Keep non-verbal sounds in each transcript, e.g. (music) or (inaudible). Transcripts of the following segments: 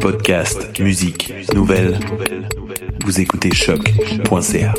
Podcast, musique, nouvelles. Vous écoutez choc.ca.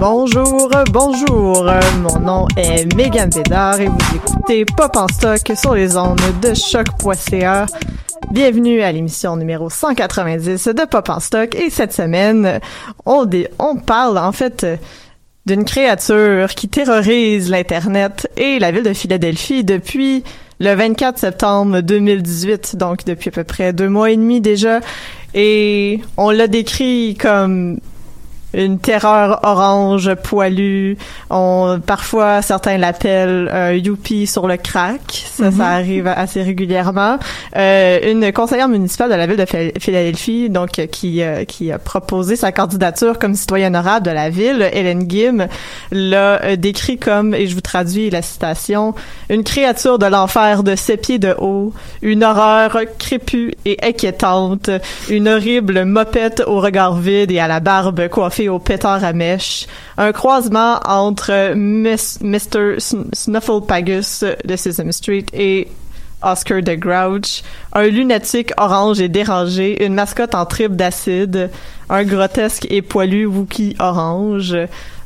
Bonjour, bonjour. Mon nom est Megan Bédard et vous écoutez Pop en stock sur les ondes de choc.ca. Bienvenue à l'émission numéro 190 de Pop en stock et cette semaine, on, on parle en fait d'une créature qui terrorise l'Internet et la ville de Philadelphie depuis le 24 septembre 2018, donc depuis à peu près deux mois et demi déjà. Et on l'a décrit comme une terreur orange poilue. On, parfois, certains l'appellent un youpi sur le crack. Ça, ça arrive assez régulièrement. Euh, une conseillère municipale de la ville de Phil- Philadelphie, donc, euh, qui, euh, qui a proposé sa candidature comme citoyenne honorable de la ville, Hélène Gim, l'a euh, décrit comme, et je vous traduis la citation, une créature de l'enfer de sept pieds de haut, une horreur crépue et inquiétante, une horrible mopette au regard vide et à la barbe coiffée au pétard à mèche, un croisement entre Mr. Sn- Snuffleupagus de Sesame Street et Oscar the Grouch, un lunatique orange et dérangé, une mascotte en tripe d'acide, un grotesque et poilu Wookie orange.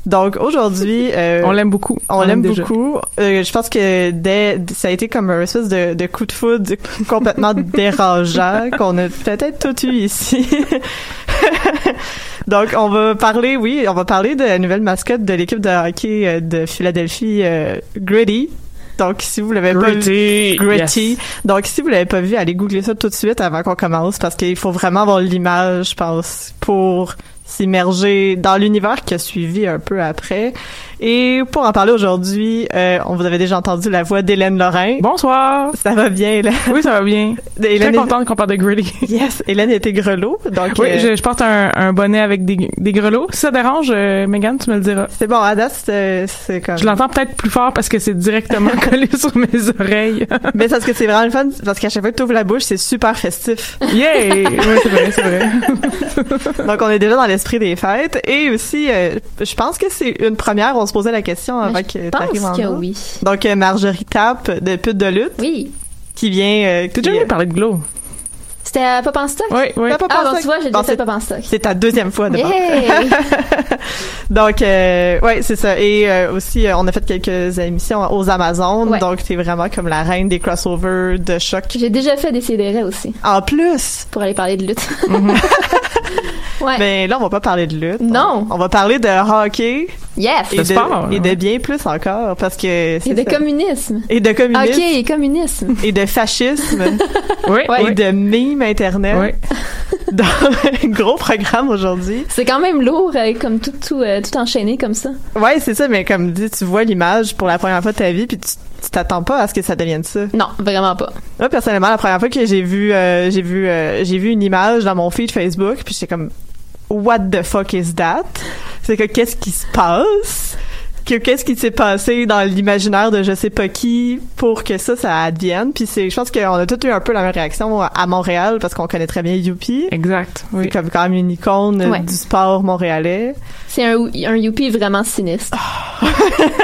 Donc aujourd'hui, euh, On l'aime beaucoup. on l'aime beaucoup. Euh, je pense que dès, ça a été comme un espèce de, de coup de foudre complètement (laughs) dérangeant qu'on a peut-être tout eu ici. (laughs) Donc, on va parler, oui, on va parler de la nouvelle mascotte de l'équipe de hockey euh, de Philadelphie, euh, Gritty. Donc, si vous l'avez pas vu, Gritty. Gritty. Yes. Donc, si vous l'avez pas vu, allez googler ça tout de suite avant qu'on commence parce qu'il faut vraiment avoir l'image, je pense, pour s'immerger dans l'univers qui a suivi un peu après. Et pour en parler aujourd'hui, euh, on vous avait déjà entendu la voix d'Hélène Lorrain. Bonsoir. Ça va bien, Hélène? Oui, ça va bien. (laughs) Hélène est- contente qu'on parle de Gritty. (laughs) Yes, Hélène était grelot. Donc, Oui, euh, je, je porte un, un bonnet avec des, des grelots. Si ça dérange, euh, Megan, tu me le diras. c'est bon, à date, c'est comme... Je l'entends peut-être plus fort parce que c'est directement (laughs) collé sur mes oreilles. Mais c'est parce que c'est vraiment le fun, parce qu'à chaque fois que tu ouvres la bouche, c'est super festif. Yay! Oui, c'est vrai, c'est vrai. Donc, on est déjà dans l'esprit des fêtes. Et aussi, euh, je pense que c'est une première. On se posait la question avant Mais que je en pense que oui. Donc, euh, Marjorie Tapp de Pute de lutte, Oui. qui vient... Euh, T'as déjà parler de Glow? C'était à Pop en stock? Oui, oui. T'as pas Ah, bon, tu vois, j'ai Bon, déjà fait c'est- Pop en stock. C'est ta deuxième fois de! (laughs) Donc, euh, ouais, c'est ça. Et euh, aussi, euh, on a fait quelques émissions aux Amazones. Ouais. Donc, t'es vraiment comme la reine des crossovers de choc. J'ai déjà fait des CDR aussi, En plus, pour aller parler de lutte. (laughs) ouais. ben là, on va pas parler de lutte. Non. On, on va parler de hockey yes! et De sport, et ouais. de bien plus encore parce que Et c'est de ça. communisme. et de communisme Ok, et communisme. et de fascisme (laughs) Oui, et oui. de mimes internet. Oui. (laughs) Donc, gros programme aujourd'hui. C'est quand même lourd, euh, comme tout, tout, euh, tout enchaîné comme ça. Ouais, c'est ça, mais comme dit, tu vois l'image pour la première fois de ta vie, puis tu tu t'attends pas à ce que ça devienne ça. Non, vraiment pas. Moi, personnellement, la première fois que j'ai vu, euh, j'ai vu, euh, j'ai vu une image dans mon feed Facebook, puis j'étais comme, What the fuck is that? C'est que qu'est-ce qui se passe? Que qu'est-ce qui s'est passé dans l'imaginaire de je sais pas qui pour que ça, ça advienne? Puis c'est, je pense qu'on a tous eu un peu la même réaction à Montréal parce qu'on connaît très bien Youpi. Exact. C'est Oui. comme quand même une icône Ouais. du sport montréalais. C'est un, un Youpi vraiment sinistre.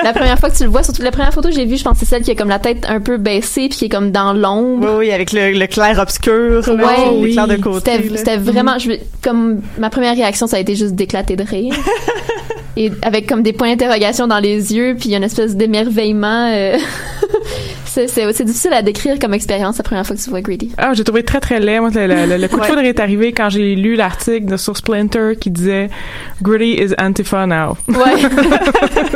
la première fois que tu le vois, surtout la première photo que j'ai vue, je pense que c'est celle qui a comme la tête un peu baissée puis qui est comme dans l'ombre. Oui, oui, avec le, le clair obscur, là, Ouais, oui. clairs de côté. C'était, vraiment, je, comme ma première réaction, ça a été juste d'éclater de rire. (laughs) Et avec comme des points d'interrogation dans les yeux, puis une espèce d'émerveillement. euh, (laughs) c'est, c'est difficile à décrire comme expérience la première fois que tu vois Greedy. Ah, j'ai trouvé très très laid. Moi, le, le- le- le coup de Ouais. foudre est arrivé quand j'ai lu l'article de sur Splinter qui disait Gritty is Antifa now. Ouais. (laughs)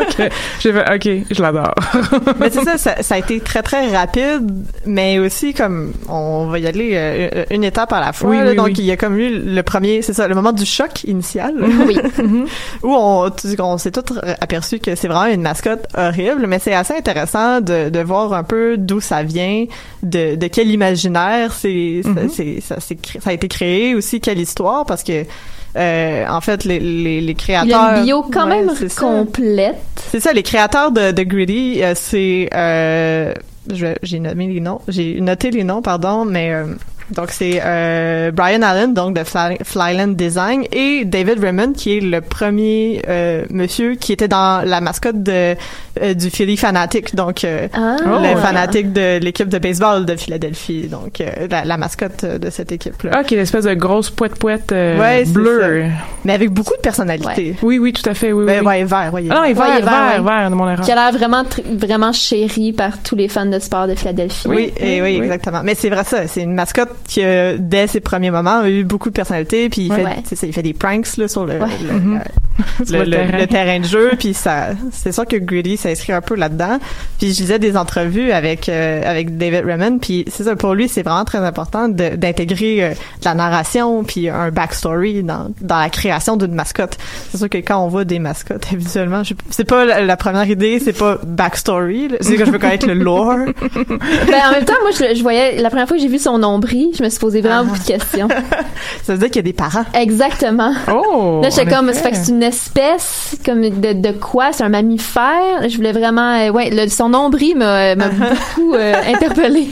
Ok. J'ai fait OK, je l'adore. (laughs) mais c'est ça, ça, ça a été très très rapide, mais aussi comme on va y aller euh, une étape à la fois. Oui, là. oui, donc oui. il y a comme eu le premier, c'est ça, le moment du choc initial, oui. (laughs) où on s'est tous aperçu que c'est vraiment une mascotte horrible, mais c'est assez intéressant de, de voir un peu d'où ça vient, de, de quel imaginaire c'est, ça- c'est, ça, a été créé aussi, quelle histoire, parce que euh, en fait les, les, les créateurs. Il y a une bio quand Ouais, même complète. C'est ça, les créateurs de, de Gritty, euh, c'est euh, j'ai nommé les noms, j'ai noté les noms, pardon, mais donc c'est euh, Brian Allen, donc de Fly- Flyland Design, et David Raymond, qui est le premier euh, monsieur qui était dans la mascotte de euh, du Philly Fanatic, donc euh, Ah. le fanatique de l'équipe de baseball de Philadelphie, donc euh, la, la mascotte de cette équipe-là. Ah, qui est l'espèce de grosse poète poète euh, Ouais, c'est bleue. Mais avec beaucoup de personnalité. Oui, oui, tout à fait. Oui, Ben, oui. ouais, vert, ouais. Ah non, il est vert. vert, Ouais, vert, vert, vert, de mon erreur. Qui a l'air vraiment, vraiment chéri par tous les fans de sport de Philadelphie. Oui, et oui, oui. exactement. Mais c'est vrai ça, c'est une mascotte qui, euh, dès ses premiers moments, a eu beaucoup de personnalité, puis il Ouais. fait, Ouais. c'est ça, il fait des pranks là sur le, Ouais. le, le- (laughs) Sur le- le le- terrain. le terrain de jeu, puis ça, c'est sûr que Gritty s'inscrit un peu là-dedans. Puis je lisais des entrevues avec euh, avec David Raymond, puis c'est ça pour lui, c'est vraiment très important de- d'intégrer euh, de la narration, puis un backstory dans dans la création d'une mascotte. C'est sûr que quand on voit des mascottes, (laughs) habituellement, je- c'est pas la, la première idée, c'est pas backstory, là. c'est que je veux connaître le lore. (laughs) Ben, en même temps, moi, je, je voyais, la première fois que j'ai vu son nombril, je me suis posé vraiment Ah. beaucoup de questions. (laughs) Ça veut dire qu'il y a des parents. Exactement. Oh! Là, j'étais comme, ça fait que c'est une espèce, comme de, de quoi? C'est un mammifère? Je voulais vraiment, euh, ouais, le, son nombril m'a, m'a beaucoup euh, (laughs) interpellée.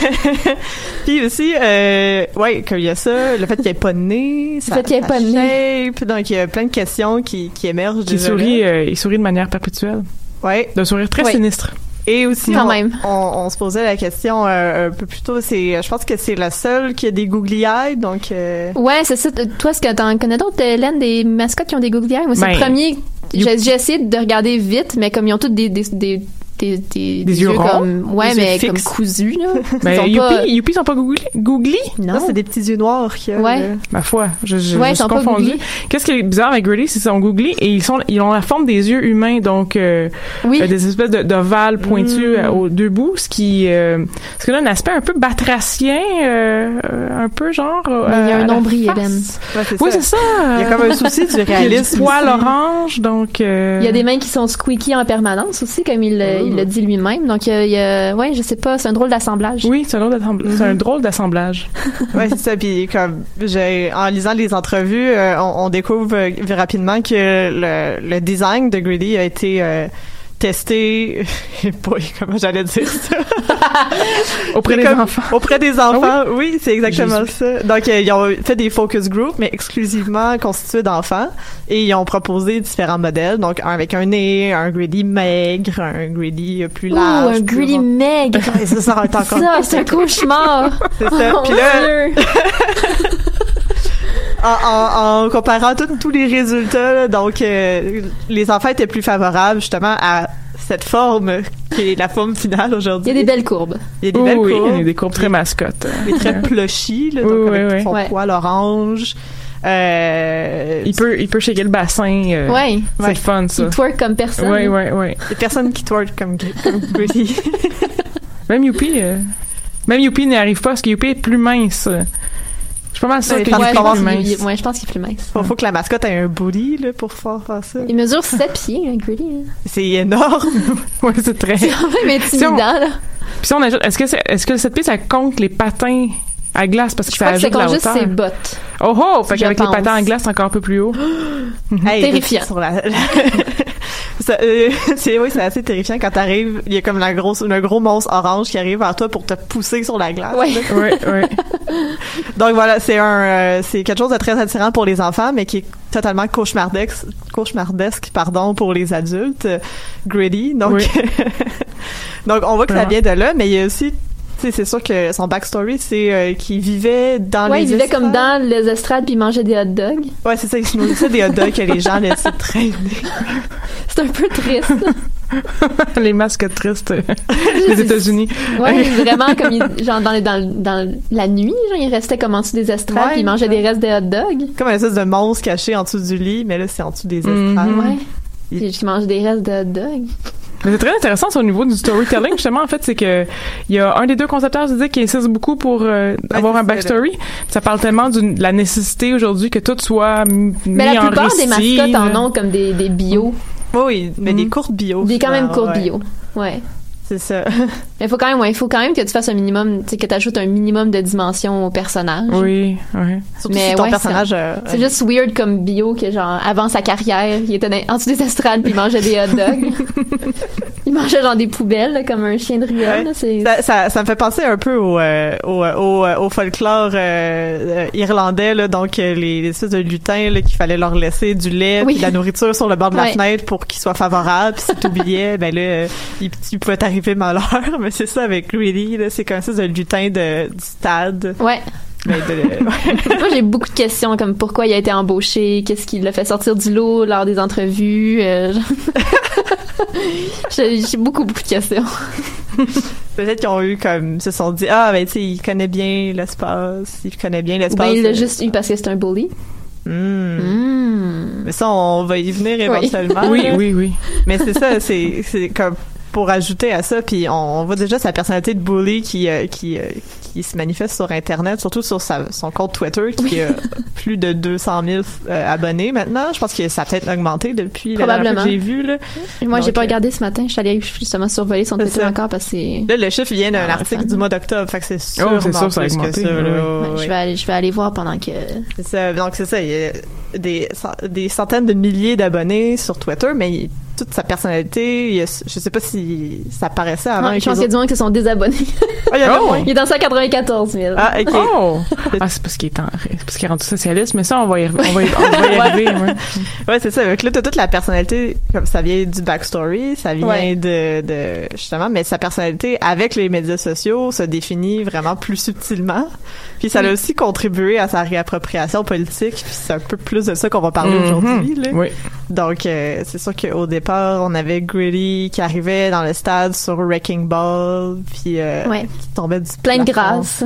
(laughs) Puis aussi, euh, ouais, qu'il y a ça, le fait qu'il n'y ait pas de nez, Le fait qu'il y ait sa pas de nez. shape, donc il y a plein de questions qui, qui émergent. Qui sourit, euh, il sourit de manière perpétuelle. Ouais. D'un sourire très Oui. sinistre. Et aussi, Quand on, même. On, on se posait la question euh, un peu plus tôt. C'est, je pense que c'est la seule qui a des googly eyes, donc. euh, Ouais, c'est ça. Toi, est-ce que t'en connais d'autres, Hélène, des mascottes qui ont des googly eyes? Moi, c'est Ben, le premier. J'ai essayé de regarder vite, mais comme ils ont tous des, des, des, des, des, Des yeux ronds? comme, ouais, Des yeux mais comme cousus, là. (laughs) Ben, Ils sont Youpi, pas- Youpi sont pas googly? googly? Non. C'est des petits yeux noirs qui. Ouais. Ma foi, je, je, Ouais, je suis confondue. Qu'est-ce qui est bizarre avec Griddy, c'est qu'ils sont googly et ils sont, ils ont la forme des yeux humains, donc euh, Oui. euh, des espèces de- d'ovales pointus euh, aux deux bouts, ce qui, euh, ce qui donne un aspect un peu batracien, euh, euh, un peu genre. Mais il y a euh, un nombril. Ouais, c'est Oui, ça. c'est ça. Il y a comme un souci du (laughs) Il y a du réalisme. poil ici. orange, donc. euh, Il y a des mains qui sont squeaky en permanence aussi, comme il, il le dit lui-même. Donc, il y a, il y a- ouais, je sais pas, c'est un drôle d'assemblage. Oui, c'est un, drôle d'assemblage- c'est un drôle d'assemblage. (laughs) Ouais, c'est ça. Puis comme j'ai en lisant les entrevues, euh, on, on découvre euh, rapidement que le, le design de Greedy a été testé. Boy, (laughs) (laughs) comment j'allais dire ça (laughs) Auprès des comme- enfants. Ah Auprès des enfants, oui, c'est exactement ça. Donc euh, ils ont fait des focus groups, mais exclusivement constitués d'enfants, et ils ont proposé différents modèles. Donc un avec un nez, un Greedy maigre, un Greedy euh, plus Ouh, large. un plus greedy maigre. Ça, ça c'est un cauchemar. C'est ça. Oh, Puis là. En, comparant tous- tous les résultats, là, donc euh, les enfants étaient plus favorables justement à cette forme qui est la forme finale Il y aujourd'hui. a des belles courbes. Il y a des Oui, belles oui, courbes, il y a des courbes très mascottes. des très plushy, là, donc Oui, avec oui, oui. son Ouais. poil orange. Euh, Il peut, il peut shaker le bassin. euh, Ouais. C'est Ouais. le fun, ça. Il twerk comme personne. Oui, oui, oui. des personnes qui twerk comme, comme. (laughs) Même Youpi, euh, même Youpi n'y arrive pas parce que Youpi est plus mince. Je suis pas mal sûre que je est pense plus qu'il- mince. ouais, je pense qu'il est plus mince. faut, faut que la mascotte ait un booty là, pour pouvoir faire ça. Il mesure 7 pieds, hein, Greedy. hein. C'est énorme. (laughs) Ouais, c'est très. C'est quand même intimidant, là. Puis si on ajoute, est-ce que c'est, est-ce que le 7 pieds ça compte les patins à glace? Parce que Je ça que ajoute de la hauteur? ses bottes. Oh oh, fait Je qu'avec les patins à glace c'est encore un peu plus haut. Hey, (gasps) Terrifiant. (laughs) sur la- Ça, (laughs) euh, (laughs) c'est oui, c'est assez terrifiant quand t'arrives, il y a comme la grosse, un gros monstre orange qui arrive vers toi pour te pousser sur la glace. Ouais. (laughs) là. Oui, oui. Donc voilà, c'est un, euh, c'est quelque chose de très attirant pour les enfants, mais qui est totalement cauchemardesque, cauchemardesque, pardon, pour les adultes, euh, gritty. Donc, Oui. (laughs) donc on voit que ça vient de là, mais il y a aussi, c'est sûr que son backstory, c'est euh, qu'il vivait dans Ouais, les il vivait comme estrades. dans les estrades puis il mangeait des hot dogs. Ouais, c'est ça, il se nourrissait des hot dogs que les gens laissaient (laughs) traîner. C'est un peu triste. (laughs) les masques tristes euh, (laughs) des États-Unis. Ouais, vraiment comme il, genre dans, dans, dans la nuit, genre il restait comme en dessous des estrades Ouais, puis il mangeait ouais. des restes de hot dogs. Comme un espèce de monstre caché en dessous du lit, mais là, c'est en dessous des estrades. Mhm. Ouais. Il- il mangeait des restes de hot dogs. Mais c'est très intéressant c'est au niveau du storytelling (laughs) justement en fait c'est que il y a un des deux concepteurs qui dit qui insiste beaucoup pour euh, avoir un ça, backstory. Ça parle tellement de la nécessité aujourd'hui que tout soit mis Mais la en plupart des récit, mascottes en ont comme des, des bio. Oui, mais des courtes bio. Des quand même courts ouais. bio. Ouais. C'est ça. (laughs) Mais il faut quand même, ouais, il faut quand même que tu fasses un minimum, tu que tu ajoutes un minimum de dimension au personnage. Oui, oui. Surtout Mais si ton ouais, personnage. euh, C'est juste weird comme bio que genre avant sa carrière, il était en dessous des estrades puis il mangeait des hot dogs. (laughs) il mangeait genre des poubelles là, comme un chien de ruelle. Ouais. Ça, ça, ça me fait penser un peu au, euh, au, au, au folklore euh, euh, irlandais, là, donc euh, les, les espèces de lutins là, qu'il fallait leur laisser du lait Oui. puis de la nourriture sur le bord de la Ouais. fenêtre pour qu'ils soient favorables. Puis si t'oubliais, (laughs) ben là, euh, il, il pouvait malheur. (laughs) Mais c'est ça avec Greedy, là, c'est comme ça de lutin de, du stade. ouais. Mais de- ouais. (laughs) Moi j'ai beaucoup de questions comme pourquoi il a été embauché, qu'est-ce qui l'a fait sortir du lot lors des entrevues. euh, (laughs) j'ai j'ai beaucoup beaucoup de questions. Peut-être qu'ils ont eu comme, se sont dit, ah, ben, tu sais, il connaît bien l'espace, il connaît bien l'espace. ben il l'a euh, juste eu parce que c'est un bully. Hmm. Mais ça, on va y venir Oui. éventuellement. Oui, là. oui, oui. Mais c'est ça, c'est c'est comme pour ajouter à ça, puis on, on voit déjà sa personnalité de bully qui euh, qui euh, qui se manifeste sur Internet, surtout sur sa, son compte Twitter qui a (laughs) plus de 200 000 euh, abonnés maintenant. Je pense que ça a peut-être augmenté depuis la dernière fois Probablement. que j'ai vu là. Et Moi j'ai pas regardé ce matin, je suis allée justement survoler son Twitter ça. encore parce que c'est Là, le chiffre vient d'un Ah, article du mois d'octobre, fait que c'est sûr, Oh, c'est sûr, ça a augmenté, ça. là. oui, oui. Ouais, Ouais, je vais aller je vais aller voir pendant que C'est ça. Donc c'est ça, il y a des, des centaines de milliers d'abonnés sur Twitter, mais toute sa personnalité. Il y a- je sais pas si ça paraissait avant. Non, avec je pense qu'il y a du monde qui se sont désabonnés. Ah, il y en a Oh! moins. Il est dans 194 000. Ah, ok. Oh! (laughs) Ah, c'est parce qu'il est, en- c'est parce qu'il est rendu socialiste, mais ça, on va y, on va y, on va y arriver. ouais. (laughs) Ouais, c'est ça. Donc là, t'as toute la personnalité, comme ça vient du backstory, ça vient Ouais. de, de, justement, mais sa personnalité avec les médias sociaux se définit vraiment plus subtilement. Puis ça a Mm. aussi contribué à sa réappropriation politique, puis c'est un peu plus de ça qu'on va parler Mhm. aujourd'hui, là. Oui. Donc, euh, c'est sûr qu'au départ, on avait Gritty qui arrivait dans le stade sur Wrecking Ball, puis euh, Ouais. qui tombait du Plein de grâce.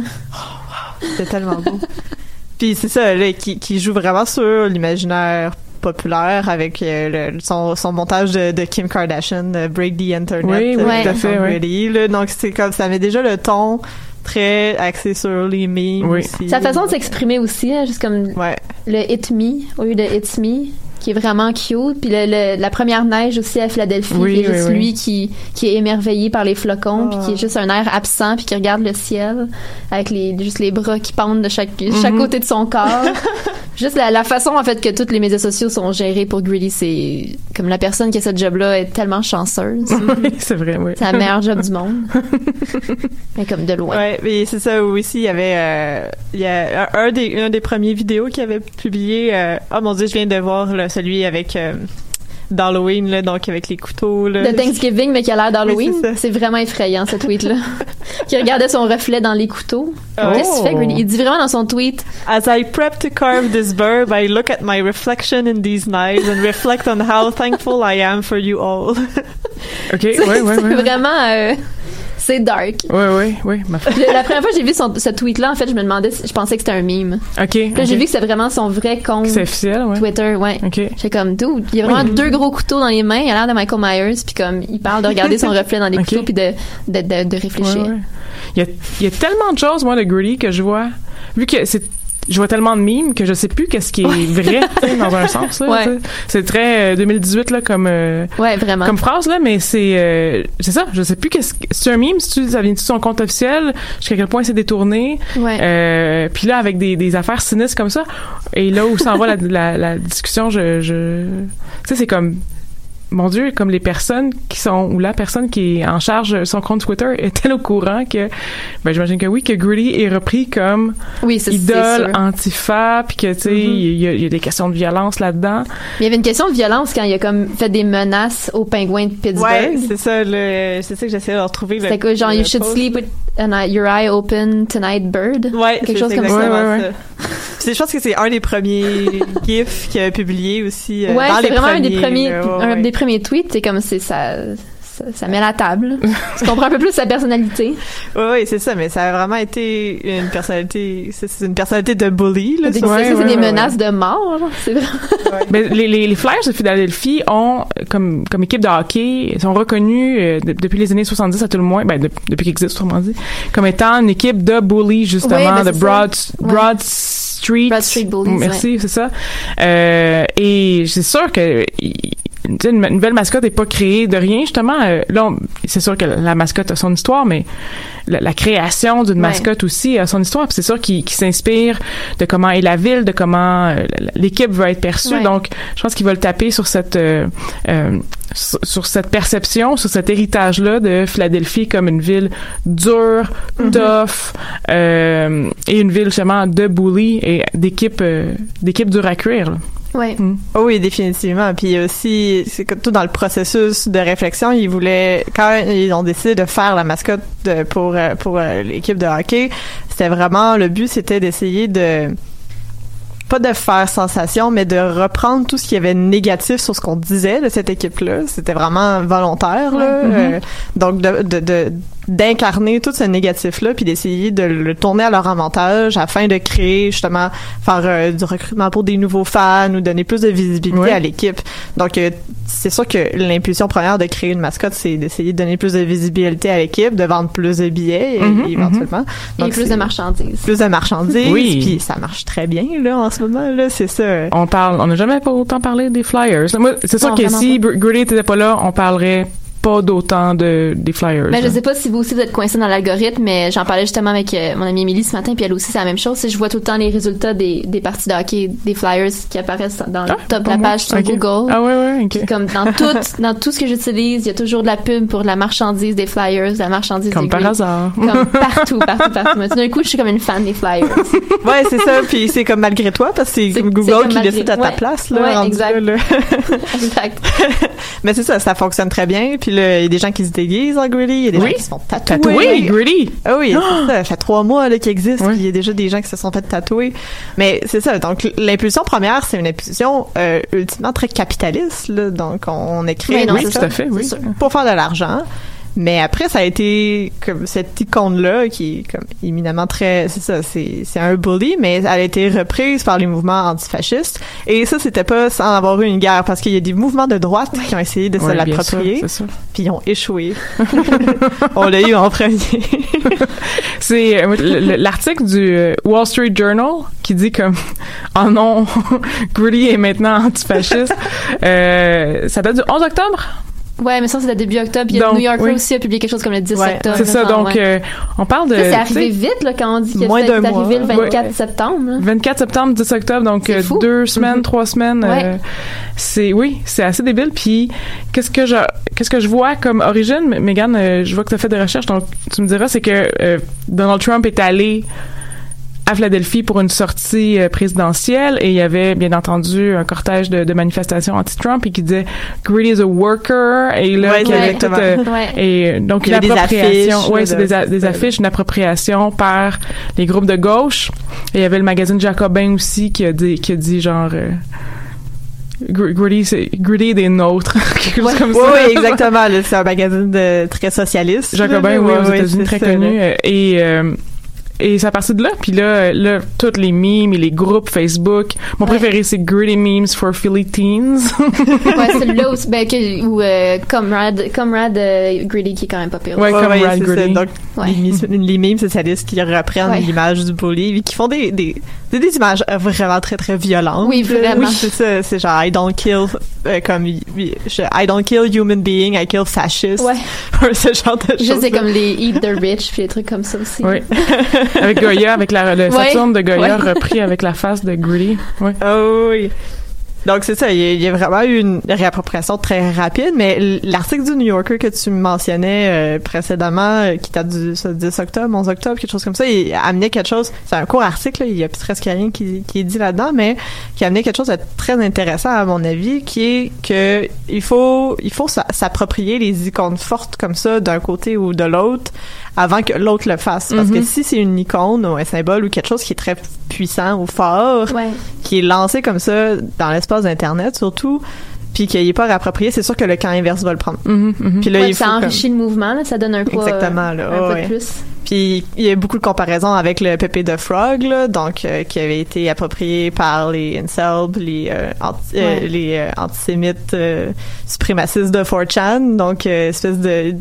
C'était tellement beau. (laughs) Puis c'est ça, là, qui, qui joue vraiment sur l'imaginaire populaire avec euh, le- son, son montage de, de Kim Kardashian, euh, Break the Internet. Oui, oui, euh, tout à de fait, oui. Là. Donc c'est comme ça met déjà le ton très axé sur les memes Oui. aussi. Sa façon de s'exprimer aussi, hein, juste comme Ouais. le Hit Me au lieu de It's Me, qui est vraiment cute. Puis le, le- la première neige aussi à Philadelphie, Oui, qui est oui, juste oui. lui qui, qui est émerveillé par les flocons, Ah. puis qui est juste un air absent, puis qui regarde le ciel avec les juste les bras qui pendent de chaque chaque Mhm. côté de son corps. (laughs) juste la, la façon en fait que tous les médias sociaux sont gérés pour Greedy, c'est comme la personne qui a ce job-là est tellement chanceuse. (laughs) Oui, c'est vrai, oui. C'est la meilleure job du monde. (laughs) Mais comme de loin. Ouais, mais c'est ça ici il y avait euh, il y a un, des un des premiers vidéos qu'il avait publié euh, oh mon dieu, je viens de voir là, celui avec euh, d'Halloween là donc avec les couteaux là. de Thanksgiving, mais qui a l'air d'Halloween. Oui, c'est c'est vraiment effrayant, ce tweet-là. (laughs) qui regardait son reflet dans les couteaux. Oh. Qu'est-ce que tu fais? Il dit vraiment dans son tweet, As I prep to carve this burb, I look at my reflection in these knives and reflect on how thankful I am for you all. OK, oui, (laughs) oui, c'est oui. vraiment... euh, c'est dark. Oui, oui, oui. Ma La première fois que j'ai vu son- ce tweet-là, en fait, je me demandais, si- je pensais que c'était un meme. OK. Puis là, j'ai vu que c'était vraiment son vrai compte C'est officiel, ouais. Twitter, ouais. OK. J'étais comme, dude, il y a vraiment Oui. deux gros couteaux dans les mains, il a l'air de Michael Myers, puis comme, il parle de regarder son (laughs) reflet dans les Ok. couteaux, puis de, de, de, de réfléchir. Ouais, ouais. Il, y a, il y a tellement de choses, moi, de Gritty que je vois. Vu que c'est. Je vois tellement de mimes que je sais plus qu'est-ce qui est vrai, dans un (laughs) sens. Ouais. C'est très euh, 2018 là, comme euh, Ouais, vraiment. comme phrase là, mais c'est euh, c'est ça. Je sais plus qu'est-ce que c'est un mime. Si tu ça vient de son compte officiel, jusqu'à quel point c'est détourné. Euh, puis là, avec des, des affaires sinistres comme ça, et là où s'en va la, la, la discussion, je, je tu sais, c'est comme mon Dieu, comme les personnes qui sont ou la personne qui est en charge de son compte Twitter est-elle au courant que ben j'imagine que oui que Gritty est repris comme oui, c'est c'est idole antifa puis que tu sais il y, a- il y a des questions de violence là-dedans. Il y avait une question de violence quand il a comme fait des menaces aux pingouins de Pittsburgh. ouais, c'est ça le c'est ça que j'essayais de retrouver. le- C'était quoi, genre, you should sleep with an eye- your eye open tonight, bird? Ouais, Quelque c'est chose comme ça. exactement Ouais, ouais, ça. Puis je pense que c'est un des premiers (laughs) gifs qu'il a publié aussi. euh, Ouais, c'est vraiment un des premiers, là, ouais, un ouais. des premiers tweets. C'est comme c'est ça, ça, ça met la table. (laughs) tu comprends un peu plus sa personnalité. Ouais, c'est ça, mais ça a vraiment été une personnalité, c'est une personnalité de bully, là. C'est ça. Ouais, c'est ouais, des ouais, menaces de mort. vrai. Ben, les, les, les Flyers de Philadelphie ont, comme, comme équipe de hockey, sont reconnus euh, de- depuis les années 70 à tout le moins, ben, de- depuis qu'ils existent, autrement dit, comme étant une équipe de bullies, justement, Ouais, ben, de Broad, ça. Broad Street. Broad Street Bullies, Merci, c'est ça. Euh, et c'est sûr que une, une nouvelle mascotte n'est pas créée de rien, justement. Euh, là, c'est sûr que la mascotte a son histoire, mais la, la création d'une Ouais. mascotte aussi a son histoire. C'est sûr qu'il s'inspire de comment est la ville, de comment euh, l'équipe va être perçue. Ouais. Donc, je pense qu'il va le taper sur cette euh, euh, sur, sur cette perception, sur cet héritage-là de Philadelphie comme une ville dure, Mm-hmm. tough, et une ville justement de bully et d'équipe d'équipe dure à cuire. là. Ouais. Oh oui, définitivement. Puis aussi, c'est que tout dans le processus de réflexion, ils voulaient quand ils ont décidé de faire la mascotte de- pour euh, pour euh, l'équipe de hockey, c'était vraiment le but, c'était d'essayer de pas de faire sensation, mais de reprendre tout ce qui y avait de négatif sur ce qu'on disait de cette équipe-là. C'était vraiment volontaire, là. Euh, donc, de, de, de- d'incarner tout ce négatif-là, puis d'essayer de le tourner à leur avantage afin de créer, justement, faire euh, du recrutement pour des nouveaux fans ou donner plus de visibilité à l'équipe. Donc, euh, c'est sûr que l'impulsion première de créer une mascotte, c'est d'essayer de donner plus de visibilité à l'équipe, de vendre plus de billets, euh, Mhm, éventuellement. Et Donc, plus de marchandises. plus de marchandises, Oui. puis ça marche très bien là en ce moment là, c'est ça. On parle, on n'a jamais pas autant parlé des Flyers. Moi, c'est sûr Non, que si Gr- Gritty n'était pas là, on parlerait pas d'autant de des flyers. Mais Ben, je sais pas si vous aussi vous êtes coincé dans l'algorithme, mais j'en parlais justement avec euh, mon amie Émilie ce matin, puis elle aussi c'est la même chose. Je vois tout le temps les résultats des, des parties de hockey, des flyers qui apparaissent dans le Ah, top de la page sur. Google. Ah ouais ouais, ok. Puis comme dans (laughs) tout, dans tout ce que j'utilise, il y a toujours de la pub pour la marchandise des flyers, la marchandise Comme des par grilles. hasard. Comme (laughs) partout, partout, partout. D'un coup, je suis comme une fan des flyers. (laughs) Ouais, c'est ça. Puis c'est comme malgré toi, parce que c'est Google qui décide à ta ouais. place. Là, Ouais, exact. là, là. exact. Mais c'est ça, ça fonctionne très bien. Puis là, il y a des gens qui se déguisent en Gritty, il y a des Oui. gens qui se font tatouer. Tatoué, Gritty. Ah oui, (gasps) ça. Fait trois mois qu'il existe. Oui. puis Il y a déjà des gens qui se sont fait tatouer. Mais c'est ça. Donc l'impulsion première, c'est une impulsion euh, ultimement très capitaliste. Là. Donc on, on écrit Oui, non, Oui, c'est tout ça. à fait, oui. C'est sûr. pour faire de l'argent. Mais après, ça a été comme cette icône-là qui est comme éminemment très, c'est ça, c'est c'est un bully, mais elle a été reprise par les mouvements antifascistes. Et ça, c'était pas sans avoir eu une guerre, parce qu'il y a des mouvements de droite qui ont essayé de se l'approprier, sûr, c'est ça. puis ils ont échoué. (laughs) On l'a eu en premier. (laughs) C'est euh, le- le- l'article du euh, Wall Street Journal qui dit comme oh non (laughs) Gritty est maintenant antifasciste. euh, ça date du 11 octobre? Ouais, mais ça, c'est le début octobre. Il y a Donc, le New Yorker oui. aussi a publié quelque chose comme le 10 Ouais, octobre. C'est ça. Donc ouais. euh, on parle de c'est arrivé vite, là, quand on dit que c'est mois. arrivé le 24 Ouais. septembre. là. 24 septembre, 10 octobre, donc euh, deux semaines, trois semaines. Euh, c'est oui, c'est assez débile. Puis qu'est-ce que je qu'est-ce que je vois comme origine, Megan, je vois que tu as fait des recherches, donc tu me diras, c'est que Donald Trump est allé à Philadelphie pour une sortie euh, présidentielle et il y avait bien entendu un cortège de, de manifestations anti-Trump et qui disait Greedy is a worker et là Ouais, avait exactement. tout, euh, Ouais. et donc Il y une appropriation, ouais, c'est de- des, a- des c'est- affiches, une appropriation par les groupes de gauche. Et il y avait le magazine Jacobin aussi qui a dit, qui a dit genre euh, Gr- Gritty, c'est Gritty des nôtres, (laughs) quelque chose comme Oui, ça. oui, exactement. C'est un magazine de, très socialiste. Jacobin, oui, ouais, aux États-Unis, très ça, connu. euh, Et euh, et c'est à partir de là, puis là, là, toutes les memes et les groupes Facebook. Mon Ouais. préféré, c'est Gritty Memes for Philly Teens. (laughs) ouais, celui-là (laughs) aussi, ben, que, ou euh, Comrade, Comrade euh, Greedy qui est quand même pas pire. Ouais, ça. Gritty. Donc, Ouais. les, les mimes socialistes qui reprennent Ouais. l'image du bully, puis qui font des, des, des, des images euh, vraiment très, très violentes. Oui, vraiment. Oui, c'est ça. C'est genre, I don't kill, euh, comme, je- I don't kill human being, I kill fascist. Ouais. (laughs) ce genre de choses. Juste c'est comme les Eat the Rich puis les trucs comme ça aussi. oui. Avec Goya, avec la, le. Saturne de Goya repris avec la face de Gritty. Ouais. Oh oui. Donc c'est ça, il y, a, il y a vraiment eu une réappropriation très rapide, mais l'article du New Yorker que tu mentionnais euh, précédemment, euh, qui date du ça, 10 octobre, 11 octobre, quelque chose comme ça, il amenait quelque chose, c'est un court article, là, il y a presque rien qui, qui est dit là-dedans, mais qui amenait quelque chose de très intéressant à mon avis, qui est que il faut il faut s'a- s'approprier les icônes fortes comme ça d'un côté ou de l'autre avant que l'autre le fasse. Parce que Mhm. si c'est une icône ou un symbole ou quelque chose qui est très puissant ou fort, Ouais. Qui est lancé comme ça dans l'espace d'internet surtout puis qu'il n'est pas réapproprié c'est sûr que le camp inverse va le prendre mhm. puis là Ouais, il faut ça comme- enrichit le mouvement, là, ça donne un poids, Exactement, là, un poids ouais. de plus. puis il y a beaucoup de comparaisons avec le Pépé de Frog là, donc euh, qui avait été approprié par les incels les euh, anti- euh, les euh, antisémites euh, suprémacistes de 4chan donc euh, espèce de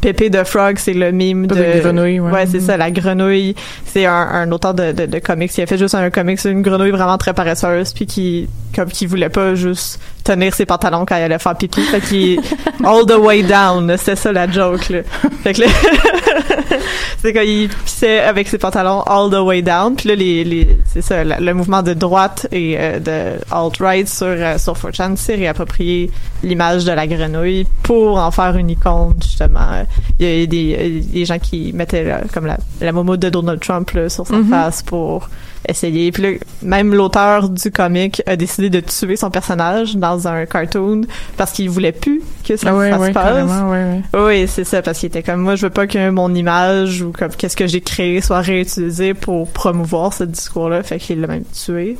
Pépé de Frog, c'est le mime de... Avec des grenouilles, ouais. c'est Mhm. ça, la grenouille. C'est un, un auteur de, de, de comics qui a fait juste un comics une grenouille vraiment très paresseuse, puis qui, comme, qui voulait pas juste tenir ses pantalons quand elle allait faire pipi. Fait qu'il (laughs) all the way down, c'est ça la joke, là. Fait que là, (laughs) c'est quand il pissait avec ses pantalons all the way down, puis là, les, les, c'est ça, la- le mouvement de droite et euh, de alt-right sur, euh, sur 4chan s'est réapproprié l'image de la grenouille pour en faire une icône, justement. Il y a des, euh, des gens qui mettaient là, comme la, la momo de Donald Trump là, sur sa Mhm. face pour essayer. Puis là, même l'auteur du comic a décidé de tuer son personnage dans un cartoon parce qu'il voulait plus que ça, Ah ouais, ça se passe. ouais. Oui, c'est ça, parce qu'il était comme moi, je veux pas que mon image ou comme qu'est-ce que j'ai créé soit réutilisé pour promouvoir ce discours-là, fait qu'il l'a même tué.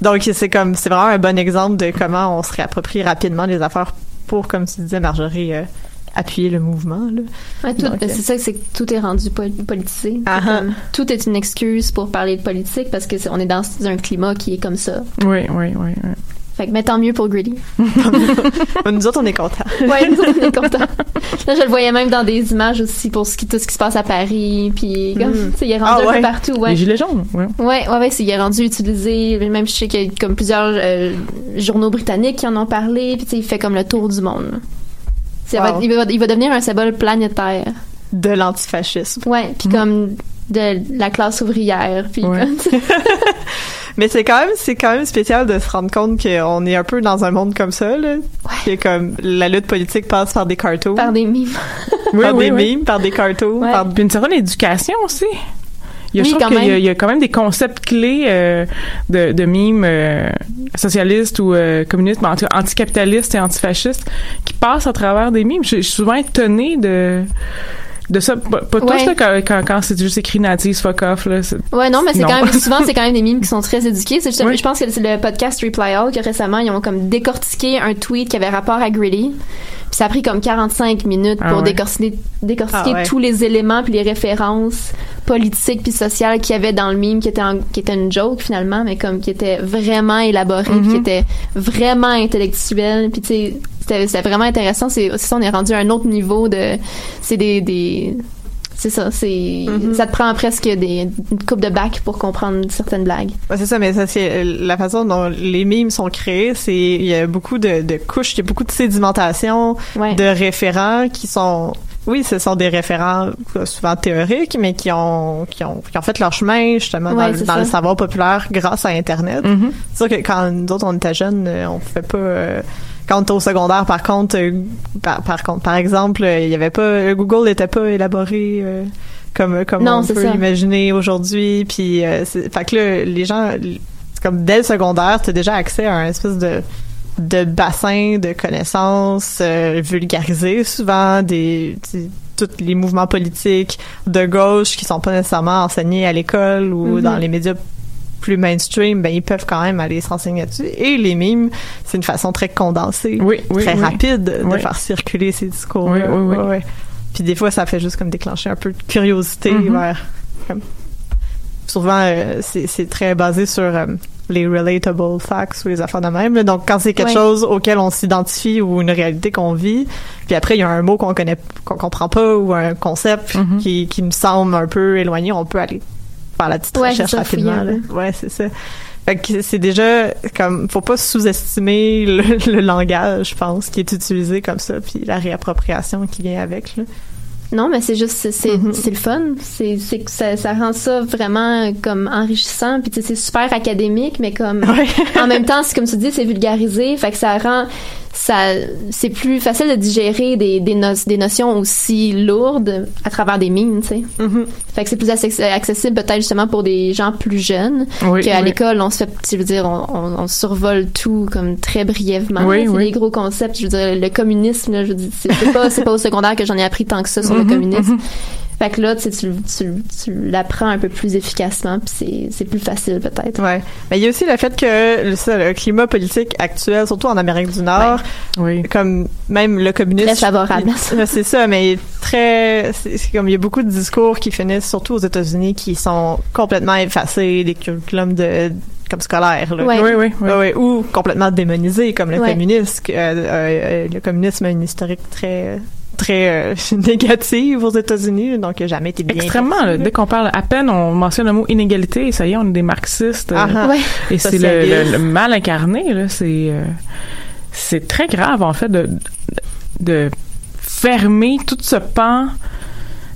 Donc c'est comme c'est vraiment un bon exemple de comment on se réapproprie rapidement les affaires pour, comme tu disais Marjorie, euh, appuyer le mouvement. Là. Ouais, tout- Donc, c'est ça, c'est que tout est rendu pol- politisé. Ah ah. comme- tout est une excuse pour parler de politique parce que c'est- on est dans un climat qui est comme ça. Oui, oui, oui. oui. Fait que, mais tant mieux pour Greedy. (laughs) Nous autres, on est contents. (laughs) Ouais, nous autres, on est contents. Là, je le voyais même dans des images aussi pour ce qui, tout ce qui se passe à Paris, puis comme, Mm. il est rendu Ah un ouais. peu partout, ouais. Les gilets jaunes, ouais. Ouais, ouais, ouais, il est rendu utilisé. Même, je sais qu'il y a comme plusieurs euh, journaux britanniques qui en ont parlé, puis il fait comme le tour du monde. Ça Wow. il, va, il va devenir un symbole planétaire. De l'antifascisme. Ouais, puis comme de la classe ouvrière, puis Ouais. (laughs) Mais c'est quand même, c'est quand même spécial de se rendre compte qu'on est un peu dans un monde comme ça, là. Que comme la lutte politique passe par des cartoons. par des mimes. Oui, (laughs) par oui, des oui. memes, par des cartoons, Ouais. par Puis une certaine éducation aussi. Il y a, Oui, je trouve quand qu'il y a- y quand même des concepts clés euh, de, de mimes euh, socialistes ou euh, communistes, mais en tout cas anticapitalistes et antifascistes qui passent à travers des mimes. Je, je suis souvent étonnée de de ça. Pas, pas tous, Ouais. là, quand, quand, quand c'est juste écrit native, fuck off. Là, Ouais, non, mais c'est Non. quand même souvent c'est (laughs) quand même des mimes qui sont très éduqués. C'est juste- Oui. Je pense que c'est le podcast Reply All que récemment ils ont comme décortiqué un tweet qui avait rapport à Gritty. Puis ça a pris comme 45 minutes Ah pour ouais. décortiquer, décortiquer Ah ouais. tous les éléments puis les références politiques puis sociales qu'il y avait dans le mime qui était en- qui était une joke finalement mais comme qui était vraiment élaboré puis qui Mhm. était vraiment intellectuel puis tu sais c'était c'était vraiment intéressant c'est c'est ça on est rendu à un autre niveau de c'est des des c'est ça, c'est Mm-hmm. ça te prend presque des une coupe de bac pour comprendre certaines blagues. Ouais, c'est ça, mais ça c'est euh, la façon dont les mimes sont créés, c'est il y a beaucoup de, de couches, il y a beaucoup de sédimentation, Ouais. de référents qui sont oui, ce sont des référents euh, souvent théoriques, mais qui ont qui ont qui ont fait leur chemin justement Ouais, dans, dans le savoir populaire grâce à Internet. Mhm. C'est sûr que quand nous autres on était jeunes, euh, on pouvait pas. euh, quand au secondaire, par contre, euh, par, par contre, par exemple, euh, il y avait pas Google n'était pas élaboré euh, comme comme Non, on peut l'imaginer aujourd'hui. Puis, euh, c'est- fait que là, les gens, comme dès le secondaire, t'as déjà accès à un espèce de de bassin de connaissances euh, vulgarisées souvent des tu- tous les mouvements politiques de gauche qui sont pas nécessairement enseignés à l'école ou Mhm. dans les médias plus mainstream, ben ils peuvent quand même aller se renseigner là-dessus. Et les mimes, c'est une façon très condensée, Oui, oui, très oui. rapide de faire circuler ces discours. Oui, oui, oui. Puis des fois, ça fait juste comme déclencher un peu de curiosité Mhm. vers. comme- souvent, euh, c'est très basé sur euh, les relatable facts ou les affaires de même. Donc, quand c'est quelque Ouais. chose auquel on s'identifie ou une réalité qu'on vit, puis après il y a un mot qu'on connaît, qu'on comprend pas ou un concept Mhm. qui, qui nous semble un peu éloigné, on peut aller faire la petite Ouais, recherche c'est ça, fouiller rapidement. là. Ouais, c'est ça. Fait que c'est déjà comme faut pas sous-estimer le, (laughs) le langage, je pense, qui est utilisé comme ça, puis la réappropriation qui vient avec. Là. Non, mais c'est juste, c'est, c'est le fun. C'est, c'est que ça, ça rend ça vraiment comme enrichissant. Puis c'est super académique, mais comme (laughs) en même temps, c'est comme tu dis, c'est vulgarisé. Fait que ça rend, ça, c'est plus facile de digérer des, des, no- des notions aussi lourdes à travers des mines, tu sais. Mhm. Fait que c'est plus access- accessible peut-être justement pour des gens plus jeunes. Oui, qu'à oui. l'école, on se fait, je veux dire, on, on, on survole tout comme très brièvement. Oui, c'est des gros concepts. Je veux dire, le communisme, là, je veux dire, c'est pas, pas au secondaire que j'en ai appris tant que ça sur le Mhm, communisme. mhm. Fait que là, tu, tu, tu, tu l'apprends un peu plus efficacement, puis c'est, c'est plus facile peut-être. Ouais. Mais il y a aussi le fait que le, ça, le climat politique actuel, surtout en Amérique du Nord, comme même le communisme. Très favorable C'est ça, mais très. C'est comme il y a beaucoup de discours qui finissent, surtout aux États-Unis, qui sont complètement effacés des curriculums de comme. Là. Ouais. Oui, oui, oui. Ouais, ouais, ou complètement démonisés comme le Ouais. communisme. Euh, euh, euh, le communisme a une historique très très euh, (laughs) négative aux États-Unis, donc jamais été bien. Extrêmement. là. dès qu'on parle, à peine on mentionne le mot inégalité, et ça y est, on est des marxistes. euh, Ah. Ouais. et c'est le, Socialiste. le- le mal incarné. Là, c'est euh, c'est très grave en fait de de fermer tout ce pan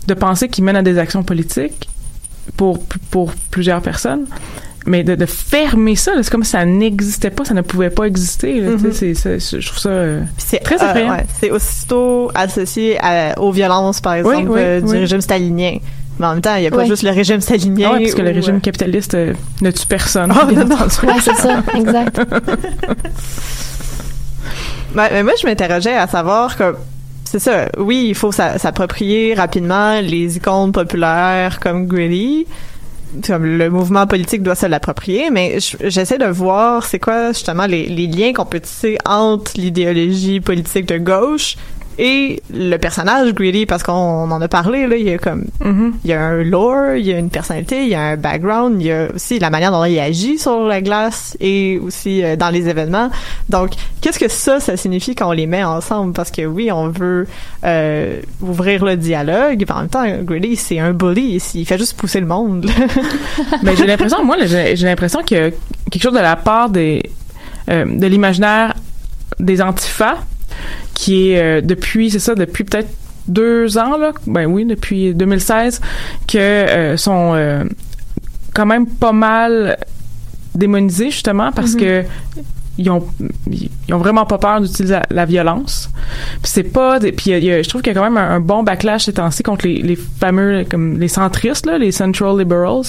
de pensée qui mène à des actions politiques pour pour plusieurs personnes. Mais de, de fermer ça, c'est comme si ça n'existait pas, ça ne pouvait pas exister. là, tu sais, Mhm. c'est- c'est- je trouve ça. euh, c'est Très euh, effrayant. ouais, c'est aussitôt associé à- aux violences, par exemple, oui, euh, du oui. régime stalinien. Mais en même temps, il n'y a pas juste le régime stalinien. ah parce que le régime capitaliste euh, ne tue personne. Oh, non, non. Ouais, c'est ça, exact. Ouais, (laughs) mais moi, je m'interrogeais à savoir que c'est ça. Oui, il faut s'a- s'approprier rapidement les icônes populaires comme Gritty. Le mouvement politique doit se l'approprier, mais je- j'essaie de voir c'est quoi justement les liens qu'on peut tisser entre l'idéologie politique de gauche et le personnage Greedy parce qu'on on en a parlé là il y a comme Mhm. il y a un lore il y a une personnalité il y a un background il y a aussi la manière dont il agit sur la glace et aussi euh, dans les événements. Donc qu'est-ce que ça ça signifie quand on les met ensemble? Parce que oui on veut euh, ouvrir le dialogue mais en même temps Greedy c'est un bully il fait juste pousser le monde Ben, (laughs) j'ai l'impression, moi, j'ai l'impression qu'il y a quelque chose de la part des, euh, de l'imaginaire des antifas qui est euh, depuis, c'est ça, depuis peut-être deux ans là, ben oui, depuis 2016, que euh, sont euh, quand même pas mal démonisés justement parce Mhm. que ils ont ils ont vraiment pas peur d'utiliser la, la violence. Puis c'est pas des- puis y a- y a- je trouve qu'il y a quand même un, un bon backlash ces temps-ci contre les, les fameux comme les centristes là, les central liberals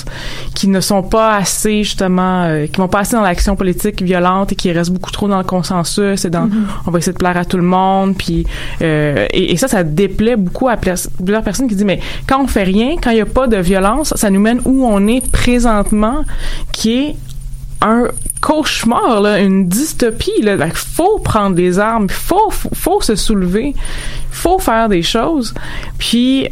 qui ne sont pas assez justement euh, qui vont pas assez dans l'action politique violente et qui restent beaucoup trop dans le consensus et dans on va essayer de plaire à tout le monde puis euh, et, et ça ça déplaît beaucoup à plusieurs personnes qui disent mais quand on fait rien quand il y a pas de violence ça nous mène où on est présentement qui est un cauchemar, là, une dystopie. Là. Faut prendre des armes, faut, faut, faut se soulever, faut faire des choses. Puis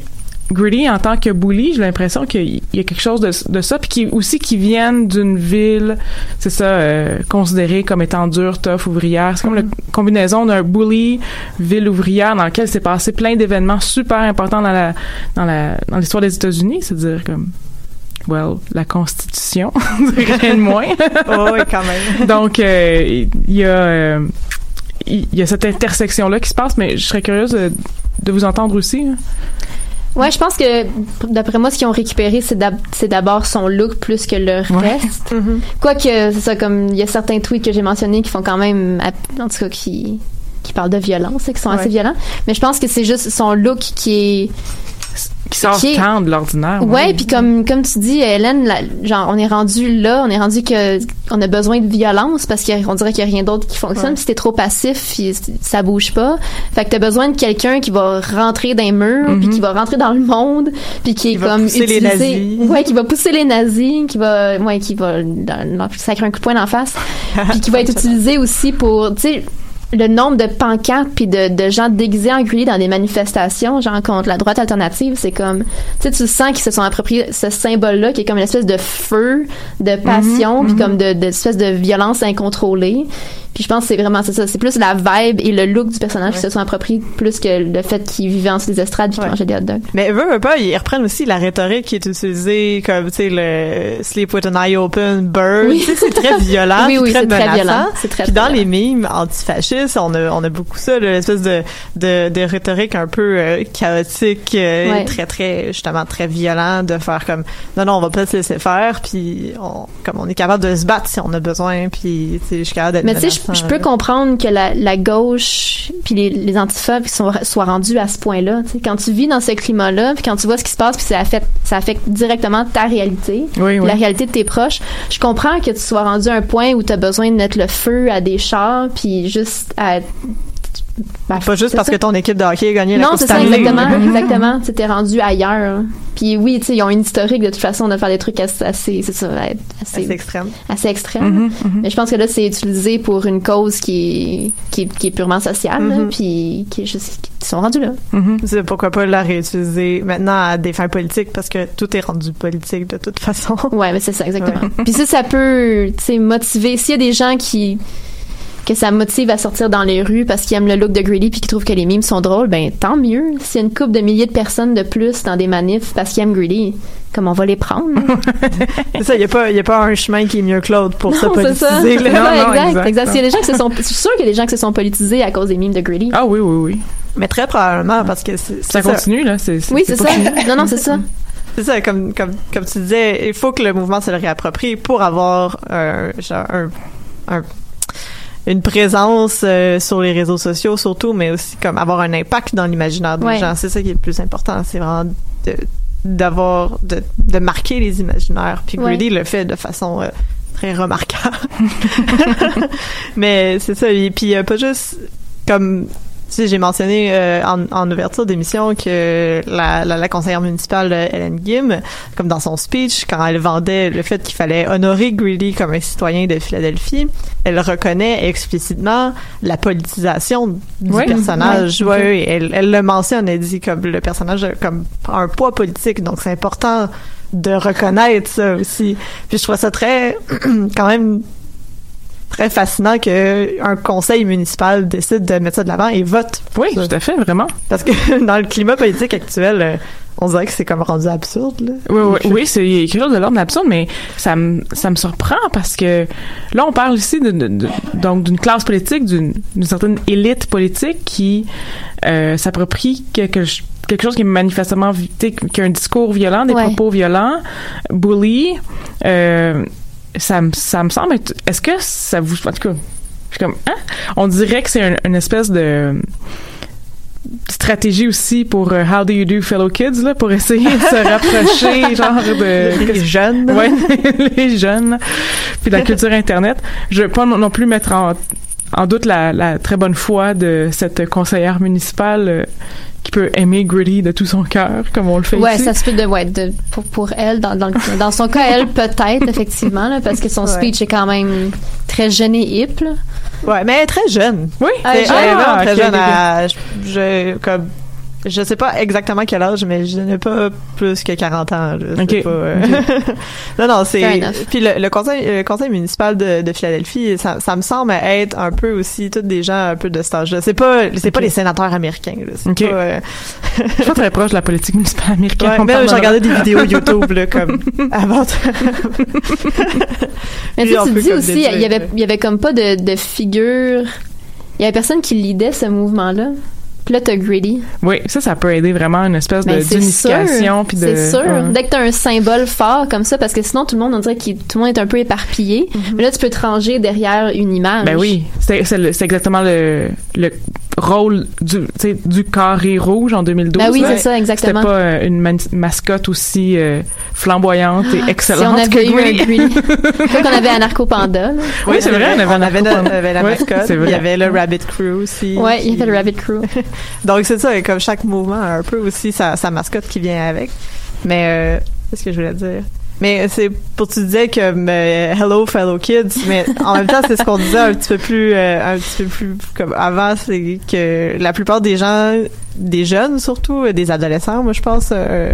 Gritty, en tant que bully, j'ai l'impression qu'il y a quelque chose de, de ça, puis qui aussi qui viennent d'une ville, c'est ça, euh, considérée comme étant dure, tough, ouvrière. C'est comme la combinaison d'un bully, ville ouvrière, dans laquelle s'est passé plein d'événements super importants dans la dans la dans l'histoire des États-Unis, c'est-à-dire comme well, la Constitution, (laughs) rien de moins. Oh, (laughs) oui, quand même. Donc, euh, il y a euh, il y a cette intersection là qui se passe, mais je serais curieuse de, de vous entendre aussi. hein. Ouais, je pense que d'après moi, ce qu'ils ont récupéré, c'est d'ab- c'est d'abord son look plus que le Ouais. reste. Mhm. Quoique, c'est ça, comme il y a certains tweets que j'ai mentionnés qui font quand même, en tout cas, qui qui parlent de violence et qui sont Ouais. assez violents. Mais je pense que c'est juste son look qui est Qui sort Qui est- tant de l'ordinaire. Ouais, puis comme comme tu dis, Hélène, la- genre on est rendu là, on est rendu que on a besoin de violence parce qu'on dirait qu'il y a rien d'autre qui fonctionne. Ouais. Si t'es trop passif, ça bouge pas. Fait que t'as besoin de quelqu'un qui va rentrer dans les murs, puis qui va rentrer dans le monde, puis qui est Qui va comme pousser les utilisé- nazis. ouais, qui va pousser les nazis, qui va ouais, qui va dans- dans- sacrer un coup de poing d'en face, (laughs) puis qui va être utilisé aussi pour, tu sais le nombre de pancartes puis de, de gens déguisés en dans des manifestations genre contre la droite alternative c'est comme tu sais tu sens qu'ils se sont appropriés ce symbole là qui est comme une espèce de feu de passion puis comme de, de espèce de violence incontrôlée puis je pense que c'est vraiment c'est ça c'est plus la vibe et le look du personnage qui se sont appropriés plus que le fait qu'ils vivaient en dessous des estrades puis qu'ils Ouais. des hot dogs Mais eux, eux pas, ils reprennent aussi la rhétorique qui est utilisée comme, tu sais, le sleep with an eye open, bird. Oui. C'est très (laughs) violent, Oui, oui, très c'est très menaçant. violent. Très Puis dans violent. les mimes antifascistes, on a, on a beaucoup ça, l'espèce de, de, de rhétorique un peu euh, chaotique, euh, Ouais. très, très, justement, très violent, de faire comme, non, non, on va pas se laisser faire, puis on, comme on est capable de se battre si on a besoin, puis, tu sais, je suis capable d'être Mais tu sais, je- peux là. comprendre que la, la gauche puis les, les antiphobes sont, soient rendus à ce point-là. Quand tu vis dans ce climat-là, puis quand tu vois ce qui se passe, puis ça affecte, ça affecte directement ta réalité, Oui, puis oui. la réalité de tes proches, je comprends que tu sois rendu à un point où tu as besoin de mettre le feu à des chars, puis juste à... Ben, Pas juste c'est parce ça. que ton équipe de hockey a gagné la Non, Coupe c'est ça, exactement. (laughs) exactement. T'es rendu ailleurs. Puis oui, tu sais, ils ont une historique de toute façon de faire des trucs assez, assez c'est ça, assez, C'est extrême. assez extrême. Mhm, Mais je pense que là, c'est utilisé pour une cause qui est, qui est, qui est purement sociale, Mhm. puis qui est juste, qui sont rendus là. C'est pourquoi pas la réutiliser maintenant à des fins politiques parce que tout est rendu politique de toute façon. Ouais, mais c'est ça, exactement. (laughs) Puis ça, ça peut, tu sais, motiver. S'il y a des gens qui, que ça motive à sortir dans les rues parce qu'ils aiment le look de Greedy puis qu'ils trouvent que les mimes sont drôles, ben, tant mieux. S'il y a une couple de milliers de personnes de plus dans des manifs parce qu'ils aiment Greedy, comme on va les prendre? (laughs) c'est ça, il y a pas il y a pas un chemin qui est mieux que l'autre pour se Non, c'est ça. politiser. Ça, (laughs) Non, non, exact, exact. exact. S'il y a des gens qui se sont, je suis sûre qu'il y a des gens qui se sont politisés à cause des mimes de Greedy. Ah oui, oui, oui. Mais très probablement parce que c'est Ça continue, là. C'est, Oui, c'est ça. fini. Non, non, c'est ça. C'est ça, comme, comme, comme tu disais, il faut que le mouvement se le réapproprie pour avoir euh, genre un, un- une présence euh, sur les réseaux sociaux surtout, mais aussi comme avoir un impact dans l'imaginaire des Ouais. gens. C'est ça qui est le plus important. C'est vraiment de- d'avoir, de, de marquer les imaginaires. Puis Ouais. Le fait de façon euh, très remarquable. (laughs) (laughs) mais c'est ça. Et puis euh, pas juste comme sais, j'ai mentionné euh, en, en ouverture d'émission que la, la, la conseillère municipale Hélène Gim, comme dans son speech, quand elle vendait le fait qu'il fallait honorer Greedy comme un citoyen de Philadelphie, elle reconnaît explicitement la politisation du personnage. Ouais, elle, elle le mentionne, elle dit comme le personnage a comme un poids politique, donc c'est important de reconnaître ça aussi. Puis je trouve ça très, (clears throat) quand même, très fascinant que un conseil municipal décide de mettre ça de l'avant et vote. Oui, Ça. tout à fait, vraiment. Parce que (laughs) dans le climat politique actuel, euh, on dirait que c'est comme rendu absurde, là. Oui, oui, oui, c'est quelque chose de l'ordre d'absurde, mais ça me, ça me surprend parce que là, on parle ici de, de- de- donc d'une classe politique, d'une certaine élite politique qui euh, s'approprie quelque, quelque chose qui est manifestement, vi- tu sais, qui a un discours violent, des Ouais. propos violents, bully. Euh, ça, me- ça me semble être. Est-ce que ça vous. En tout cas, je suis comme. Hein? On dirait que c'est un- une espèce de stratégie aussi pour euh, How Do You Do Fellow Kids là pour essayer de se (laughs) rapprocher genre de Les jeunes. ouais (laughs) les jeunes puis de la (laughs) culture internet je veux pas non plus mettre en, en doute la, la très bonne foi de cette conseillère municipale euh, qui peut aimer Gritty de tout son cœur comme on le fait Ouais, ici ça se peut de, ouais, de, pour, pour elle, dans, dans, le- dans son cas, elle, peut-être, effectivement, là, parce que son Ouais. speech est quand même très jeune et hip, là. Ouais, mais elle est très jeune. oui Ah, elle est vraiment Ah, très ok, jeune. ok, ok. à- je, je- comme, je sais pas exactement quel âge, mais je n'ai pas plus que 40 ans. pas, euh, (laughs) non, non, c'est. Puis le, le conseil, le conseil municipal de, de Philadelphie, ça, ça me semble être un peu aussi tous des gens un peu de cet âge-là. C'est pas, c'est pas les sénateurs américains. là. C'est Ok. pas. euh, je suis pas très proche de la politique municipale américaine ouais, même j'ai regardé des vidéos YouTube là, comme (laughs) avant. Mais tu tu dis aussi, il y avait, il y avait comme pas de, de figure. Il y avait personne qui lidait ce mouvement-là. Puis là, t'as Gritty. oui ça ça peut aider vraiment une espèce de c'est d'unification C'est sûr. Dès que t'as un symbole fort comme ça, parce que sinon, tout le monde, on dirait que tout le monde est un peu éparpillé. Mais là, tu peux te ranger derrière une image. Ben oui, c'est exactement le, le rôle du carré rouge en 2012. Ben oui, c'est ça, C'était exactement. pas euh, une man- mascotte aussi euh, flamboyante et Si excellente on avait que eu un Gritty. Gritty. Comme qu'on avait Anarcho Panda. là. Oui, c'est vrai, on avait, on avait, un on avait la mascotte. Il y avait le Rabbit Crew aussi. Ouais, il y avait le Rabbit Crew. (laughs) Donc c'est ça, comme chaque mouvement a un peu aussi sa, sa mascotte qui vient avec. Mais euh, qu'est-ce que je voulais dire? Mais c'est pour tu disais que euh, hello fellow kids, mais en même temps c'est ce qu'on disait un petit peu plus euh, un petit peu plus comme avant, c'est que la plupart des gens, des jeunes surtout, euh, des adolescents, moi je pense, euh,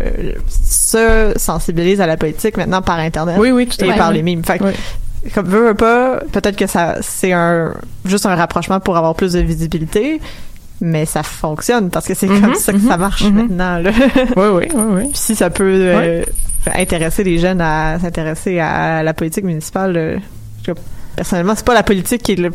se sensibilisent à la politique maintenant par internet Oui, oui, tout à et par les mimes. Fait que, Oui. comme veut, veut pas, peut-être que ça c'est un juste un rapprochement pour avoir plus de visibilité, mais ça fonctionne parce que c'est Mhm, comme ça que ça mhm, marche mhm. maintenant. Là. (laughs) Oui, oui, oui, oui. Puis si ça peut euh, intéresser les jeunes à s'intéresser à la politique municipale, euh, je- personnellement, c'est pas la politique qui est le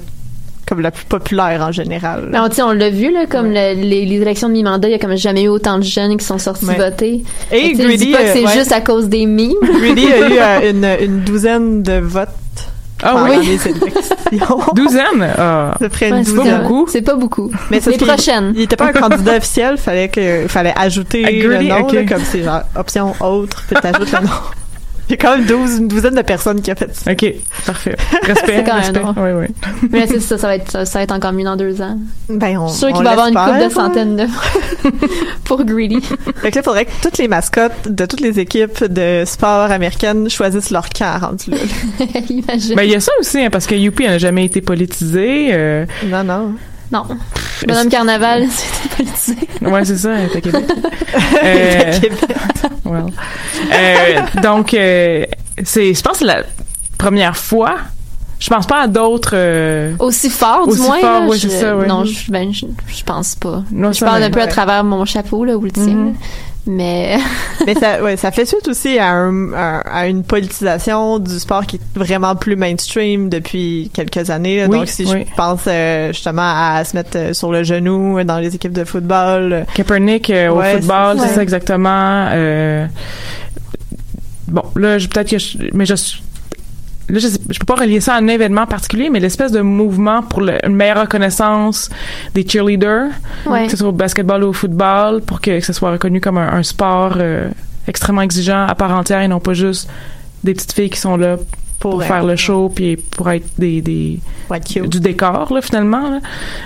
comme la plus populaire en général. Mais on, tu sais, on l'a vu, là, comme le- les, les élections de mi-mandat, il y a comme jamais eu autant de jeunes qui sont sortis Ouais. voter. Et Greedy, pas que c'est euh, ouais. juste à cause des mimes. Greedy a eu euh, (laughs) une, une douzaine de votes Ah oui, (laughs) douzaine. Ah. Ça ferait Ouais, une c'est douzaine. pas beaucoup. C'est pas beaucoup. Mais c'est les prochaines. Il était pas un candidat officiel, fallait que fallait ajouter Ah, le nom là, comme c'est genre option autre, puis t'ajoutes le nom. Il y a quand même 12, une douzaine de personnes qui a fait ça. Ok, parfait. (laughs) Respect, C'est quand même respect. Oui, oui. Mais là, c'est ça, ça va être, ça, ça va être encore mieux dans deux ans. Ben, on, Je suis sûre on qu'il va y avoir une couple de centaines de (laughs) pour Greedy. Fait que là, il faudrait que toutes les mascottes de toutes les équipes de sport américaines choisissent leur camp rendu là. (laughs) Imagine. Ben, il y a ça aussi, hein, parce que Youpi n'a jamais été politisé. Euh, Non, non. Non. Bonhomme Carnaval, (laughs) c'était politisé. ouais, c'est ça, elle Québec. (laughs) Euh, (laughs) well. Euh, donc, euh, c'est, je pense que c'est la première fois. Je pense pas à d'autres. euh, Aussi fort, du moins. fort, là, oui, je- ça. Non, je, ben, je, je pense pas. non, Je parle un peu à ouais. travers mon chapeau, là, ou le tien. Mhm. là. Mais, (laughs) Mais ça, ouais, ça fait suite aussi à, un- à- à une politisation du sport qui est vraiment plus mainstream depuis quelques années. là. Oui, Donc, si oui. je pense euh, justement à se mettre euh, sur le genou dans les équipes de football, euh, Kaepernick euh, au football, c'est c'est ça. ça exactement. Euh, bon, là, je- peut-être que je, mais je, là, je, je peux pas relier ça à un événement particulier, mais l'espèce de mouvement pour le- une meilleure reconnaissance des cheerleaders, ouais. que ce soit au basketball ou au football, pour que, que ce soit reconnu comme un, un sport euh, extrêmement exigeant à part entière et non pas juste des petites filles qui sont là pour, faire le show puis pour être des, des du décor là finalement là.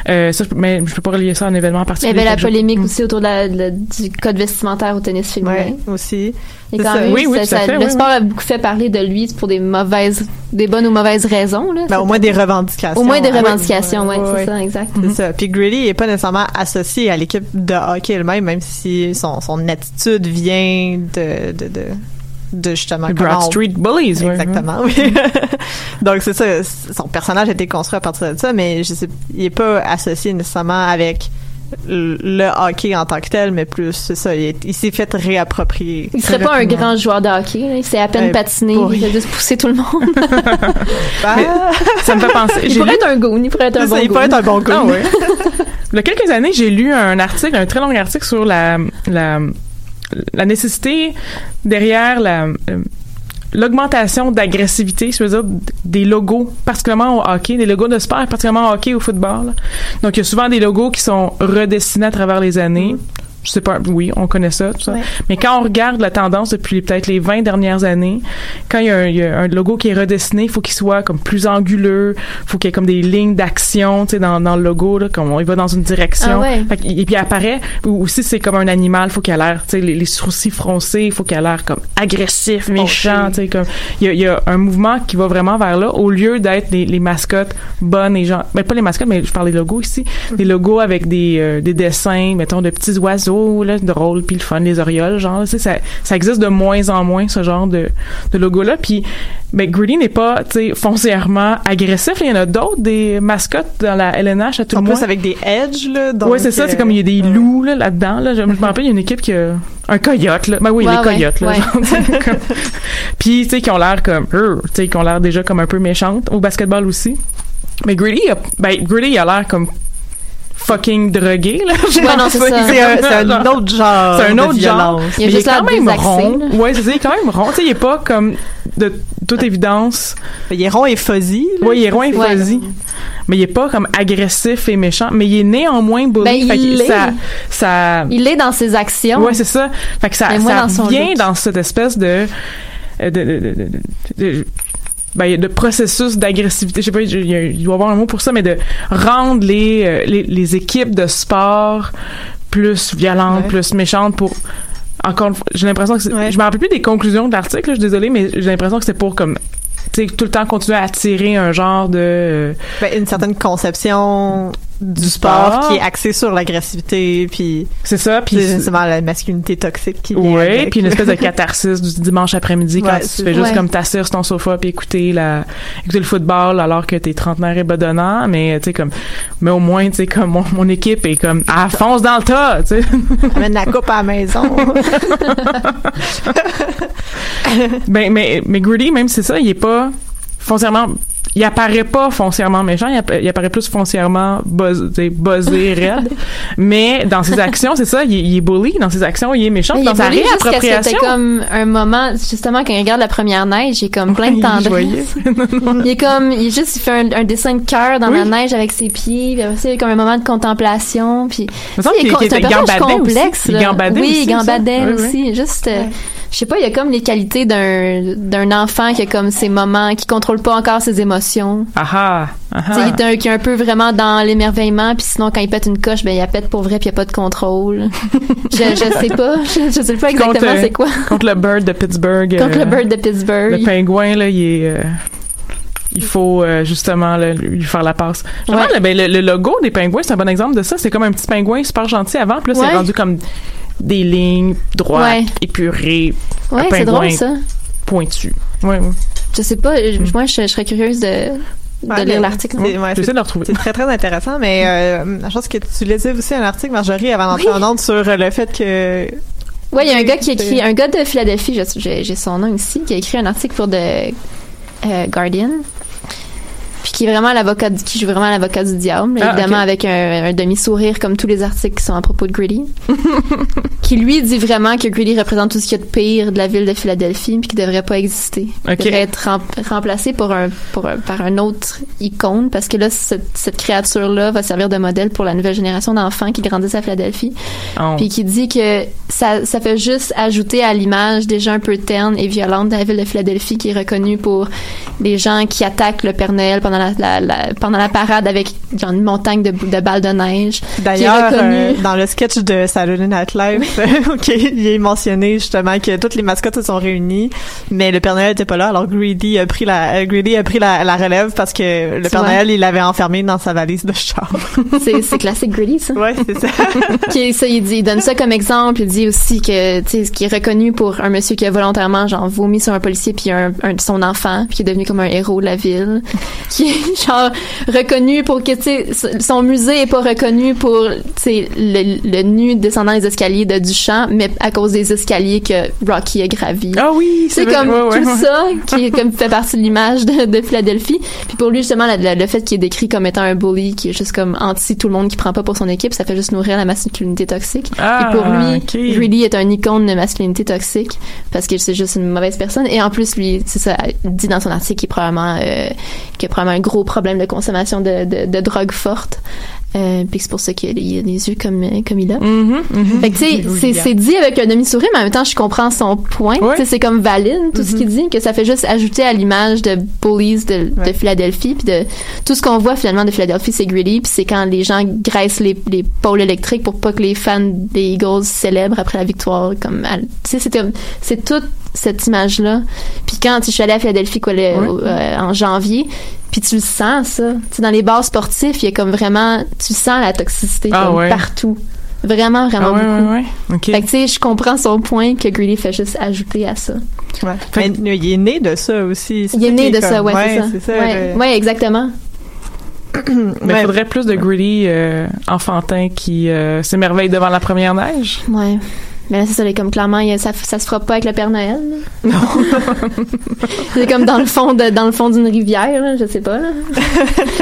Euh, ça, je, peux- mais je peux pas relier ça à un événement Il y particulier avait la je- polémique Mm. aussi autour de la, de la- du code vestimentaire au tennis féminin. Ouais, aussi. Et C'est quand ça. même, Oui, oui, ça- tout à ça- fait, le oui, sport a beaucoup fait parler de lui pour des mauvaises, des bonnes ou mauvaises raisons. Là, Ben, au moins des revendications. au moins des Ouais. revendications, ouais, Ouais, c'est ouais. ça, exact. C'est ça. Puis Greedy est pas nécessairement associé à l'équipe de hockey elle-même, même si son, son attitude vient de, de, de, de justement comment Broad on- Street Bullies ouais. Exactement, oui. (laughs) Donc c'est ça, son personnage a été construit à partir de ça, mais je sais, il est pas associé nécessairement avec le le hockey en tant que tel, mais plus, c'est ça, il, est- il s'est fait réapproprier. Il serait pas un grand joueur de hockey. là. Il sait à peine Euh, patiner. pour Il a juste poussé tout le monde. (laughs) Bah, Ça me fait penser. il pourrait lu- être un goon. Il pourrait être un bon ça, il goon. peut être un bon gars. Ah ouais. Il y a quelques années, j'ai lu un article, un très long article sur la la, la nécessité derrière euh, l'augmentation d'agressivité, je veux dire des logos, particulièrement au hockey, des logos de sport, particulièrement au hockey, au football. Donc il y a souvent des logos qui sont redessinés à travers les années. Je sais pas, oui, on connaît ça, tout ça. Ouais. Mais quand on regarde la tendance depuis peut-être les 20 dernières années, quand il y a un, il y a un logo qui est redessiné, il faut qu'il soit comme plus anguleux, faut qu'il y ait comme des lignes d'action, tu sais, dans, dans le logo, là, comme on y va dans une direction. Ah ouais. Fait et puis il apparaît, ou aussi c'est comme un animal, faut qu'il ait l'air, tu sais, les, les sourcils froncés, faut qu'il ait l'air comme agressif, méchant, tu sais, comme il y a, il y a un mouvement qui va vraiment vers là, au lieu d'être les, les mascottes bonnes et genre, ben pas les mascottes, mais je parle des logos ici, des logos avec des, euh, des dessins, mettons de petits oiseaux, là, drôles, puis le fun, les orioles, genre, tu sais, ça, ça existe de moins en moins ce genre de, de logo-là, puis ben Greedy n'est pas, tu sais, foncièrement agressif, il y en a d'autres des mascottes dans la LNH à tout En le moins. plus avec des edges, là. Donc, ouais, c'est ça, c'est euh, comme il y a des loups là, là-dedans. Là. Je, (laughs) me rappelle, il y a une équipe qui a un coyote. Là. Ben oui, Ouais, les ouais, coyotes. Là, ouais. genre, tu sais, (laughs) comme- Puis, tu sais, qui ont l'air comme... euh, Tu sais, qui ont l'air déjà comme un peu méchantes. Au basketball aussi. Mais Greedy, a, ben, Greedy, a l'air comme fucking drogué, là. Ouais, (laughs) non, c'est ça. C'est un, autre genre. C'est un de autre genre. Il a Mais juste est quand même rond. là. Ouais, c'est ça, il est quand même rond. Tu sais, il est pas comme de toute évidence. Il est rond et fuzzy. là. Ouais, il est rond et Ouais. fuzzy. Mais il est pas comme agressif et méchant. Mais il est néanmoins bully. Ben, il Fait que l'est. ça, ça, Il est dans ses actions. Ouais, c'est ça. Fait que ça, dans vient look. dans cette espèce de, euh, de, de, de, de- de- ben, de processus d'agressivité. Je sais pas, il doit y avoir un mot pour ça, mais de rendre les, euh, les, les équipes de sport plus violentes, Ouais. plus méchantes pour encore une fois, j'ai l'impression que c'est- Ouais. je me rappelle plus des conclusions de l'article, je suis désolée, mais j'ai l'impression que c'est pour comme tu sais tout le temps continuer à attirer un genre de euh, Ben, une certaine conception du sport, qui est axée sur l'agressivité, puis c'est ça puis c'est la masculinité toxique qui vient Oui, avec. puis une espèce de (laughs) catharsis du dimanche après-midi quand Ouais, tu fais juste Ouais. comme t'asseoir sur ton sofa puis écouter la écouter le football alors que t'es trentenaire et bedonnant, mais tu sais comme mais au moins tu sais comme mon, mon équipe est comme à fonce dans le tas, tu sais. (laughs) Amène la coupe à la maison. (laughs) ben mais mais Greedy même c'est ça, il est pas foncièrement il apparaît pas foncièrement méchant, il, appa- il apparaît plus foncièrement buzzé, (laughs) raide. Mais dans ses actions, c'est ça, il, est- il est bully. Dans ses actions, il est méchant. Mais il dans sa réappropriation. C'était comme un moment, justement, quand il regarde la première neige, il est comme plein de tendresse. (laughs) il est comme, il est juste, il fait un, un dessin de cœur dans Oui. la neige avec ses pieds, puis après il y a comme un moment de contemplation, puis me semble Tu sais, qu'il- il est- un gambadait aussi. complexe. Il gambadait oui, aussi, gambadait oui. aussi. Juste, euh, je sais pas, il y a comme les qualités d'un d'un enfant qui a comme ses moments, qui contrôle pas encore ses émotions. Ah ah. ah sais, ah. il est un, qui est un peu vraiment dans l'émerveillement, puis sinon quand il pète une coche, ben il la pète pour vrai, puis il y a pas de contrôle. (laughs) je, je sais pas, je, (laughs) je sais pas exactement Contre, euh, c'est quoi. contre le Bird de Pittsburgh. Contre euh, le Bird de Pittsburgh. Le pingouin, là, il est. euh, il faut euh, justement là, lui faire la passe. Ouais. demande, ben, le, le logo des pingouins, c'est un bon exemple de ça. C'est comme un petit pingouin super gentil avant, puis là, Ouais. c'est rendu comme des lignes droites, Ouais. épurées, Ouais, c'est drôle ça. pointu. Ouais, ouais. Je sais pas, je- moi je, je serais curieuse de, de Ouais, lire l'article. c'est- ouais, de le retrouver. C'est très, très intéressant, mais euh, je pense que tu lisais aussi un article, Marjorie, avant d'entrer Oui. en onde sur euh, le fait que... Ouais, il y a un gars qui écrit, un gars de Philadelphie, j'ai son nom ici, qui a écrit un article pour The euh, Guardian. Puis qui est vraiment l'avocat, qui joue vraiment l'avocat du diable, Ah, évidemment avec un, un demi-sourire comme tous les articles qui sont à propos de Greedy. (laughs) qui lui dit vraiment que Greedy représente tout ce qu'il y a de pire de la ville de Philadelphie, puis qu'il devrait pas exister. Ok. Il devrait être rem- remplacé pour un, pour un- par un autre icône, parce que là, cette, cette créature-là va servir de modèle pour la nouvelle génération d'enfants qui grandissent à Philadelphie Oh. puis qui dit que ça, ça fait juste ajouter à l'image déjà un peu terne et violente de la ville de Philadelphie qui est reconnue pour des gens qui attaquent le Père Noël pendant la, la- la- pendant la parade avec genre une montagne de, de balles de neige. D'ailleurs, euh, dans le sketch de Saturday Night Live, (laughs) ok, il est mentionné justement que toutes les mascottes se sont réunies, mais le Père Noël était pas là. Alors Greedy a pris la euh, Greedy a pris la, la relève parce que le Père. Noël il l'avait enfermé dans sa valise de char. (laughs) C'est, c'est classique Greedy, ça. ouais, c'est (laughs) ça. Il, dit, il donne ça comme exemple. Il dit aussi que, tu sais, qui est reconnu pour un monsieur qui a volontairement, genre, vomi sur un policier puis un, un- son enfant, puis qui est devenu comme un héros de la ville, qui qui est (laughs) genre reconnu pour que tu sais son musée est pas reconnu pour tu sais le, le nu descendant les escaliers de Duchamp mais à cause des escaliers que Rocky a gravi. Ah oui, c'est comme Ouais, ouais, tout ouais. ça qui comme fait partie de l'image de, de Philadelphie. Puis pour lui justement le, fait qu'il est décrit comme étant un bully qui est juste comme anti tout le monde qui prend pas pour son équipe, ça fait juste nourrir la masculinité toxique. Ah, Et pour lui, ok. Greedy est un icône de masculinité toxique parce que c'est juste une mauvaise personne. Et en plus, lui, c'est ça, dit dans son article qu'il est probablement, euh, qu'il a un gros problème de consommation de, de, de drogue forte. Euh, puis c'est pour ça qu'il a les les yeux comme, euh, comme il a. Mhm. Fait que, tu sais, c'est, c'est dit avec un demi-sourire, mais en même temps, je comprends son point. Ouais. C'est comme valide, tout ce qu'il dit, que ça fait juste ajouter à l'image de bullies de, de Philadelphie, puis de tout ce qu'on voit finalement de Philadelphie, c'est greedy, puis c'est quand les gens graissent les, les pôles électriques pour pas que les fans des Eagles célèbrent après la victoire. Comme, tu sais, c'est, comme- c'est toute cette image-là. Puis quand je suis allée à Philadelphie quoi, le- euh, en janvier, puis tu le sens ça. Tu sais, dans les bars sportifs, il y a comme vraiment, tu sens la toxicité Ah comme ouais. partout. Vraiment, vraiment Ah ouais, beaucoup. ouais. Fait que, tu sais, je comprends son point que Greedy fait juste ajouter à ça. Ouais. Mais il est né de ça aussi. Il est né de ça, ouais, c'est ça. ouais, le- ouais, exactement. (clears throat) Mais il faudrait plus de greedy euh, enfantin qui euh, s'émerveille devant la première neige. Ouais. Mais là, c'est ça, là, comme clairement, il y a- ça, ça se fera pas avec le Père Noël. là. (laughs) c'est comme dans le fond de, dans le fond d'une rivière, là, je sais pas, là. (laughs)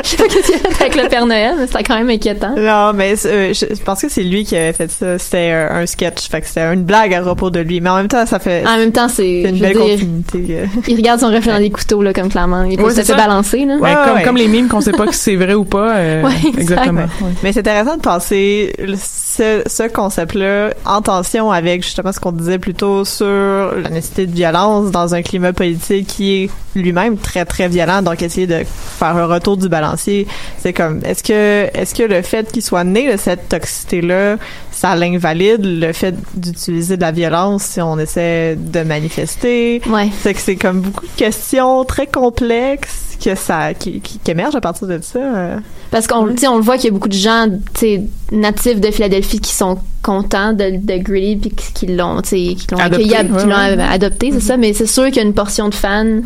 je sais pas qu'est-ce qu'il y a fait avec le Père Noël, mais c'était quand même inquiétant. Non, mais euh, je pense que c'est lui qui avait fait ça. C'était un, un sketch, fait que c'était une blague à propos de lui. Mais en même temps, ça fait En même temps, c'est, une belle dire, continuité. euh. il regarde son reflet dans les couteaux, là, comme clairement. Il peut Ouais, se c'est fait ça. balancer, là. Ouais, Ouais, comme, ouais. comme les mimes qu'on sait pas que c'est vrai ou pas. euh, (laughs) exactement. Mais c'est intéressant de penser le- ce, ce concept-là en tension avec justement ce qu'on disait plus tôt sur la nécessité de violence dans un climat politique qui est lui-même très très violent. Donc essayer de faire un retour du balancier, c'est comme est-ce que est-ce que le fait qu'il soit né de cette toxicité-là, ça l'invalide le fait d'utiliser de la violence si on essaie de manifester. Ouais. C'est que c'est comme beaucoup de questions très complexes que ça qui, qui, qui émergent à partir de ça. Parce qu'on on le voit qu'il y a beaucoup de gens natifs de Philadelphie qui sont contents de, de Greedy puis qui, l'ont qui l'ont Adopté, accueilli, qui l'ont ouais. Mm-hmm. adopté, c'est ça. Mais c'est sûr qu'il y a une portion de fans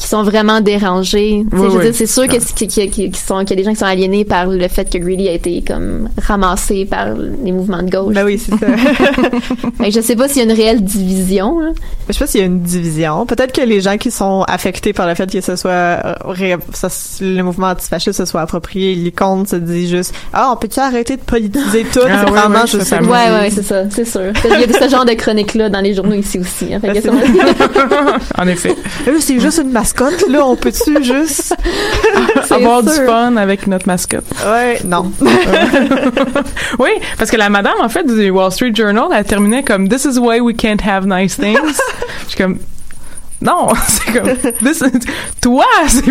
qui sont vraiment dérangés. Sais, Oui, je oui. c'est sûr que qu'il sont- qu'il y a des gens qui sont aliénés par le fait que Greedy a été comme ramassé par les mouvements de gauche. Ben oui, c'est ça. (laughs) Fait que je sais pas s'il y a une réelle division. là. Je sais pas s'il y a une division. Peut-être que les gens qui sont affectés par le fait que ce soit euh, ré- ça- le mouvement antifasciste se soit approprié, ils comptent, se disent juste ah on peut-tu arrêter de politiser tout? Ah, ouais, vraiment ça. fait Ouais, ouais, ouais, c'est ça, c'est sûr. Il y a ce genre de chronique-là dans les journaux ici aussi. hein. Fait que Ben, (laughs) (laughs) en effet. C'est juste une mascotte là, on peut-tu (laughs) juste (laughs) Avoir du sûr. fun avec notre mascotte. Ouais, non. (laughs) Oui, parce que la madame, en fait, du Wall Street Journal, elle terminait comme This is why we can't have nice things. Je suis comme. Non, c'est comme. This is- toi, c'est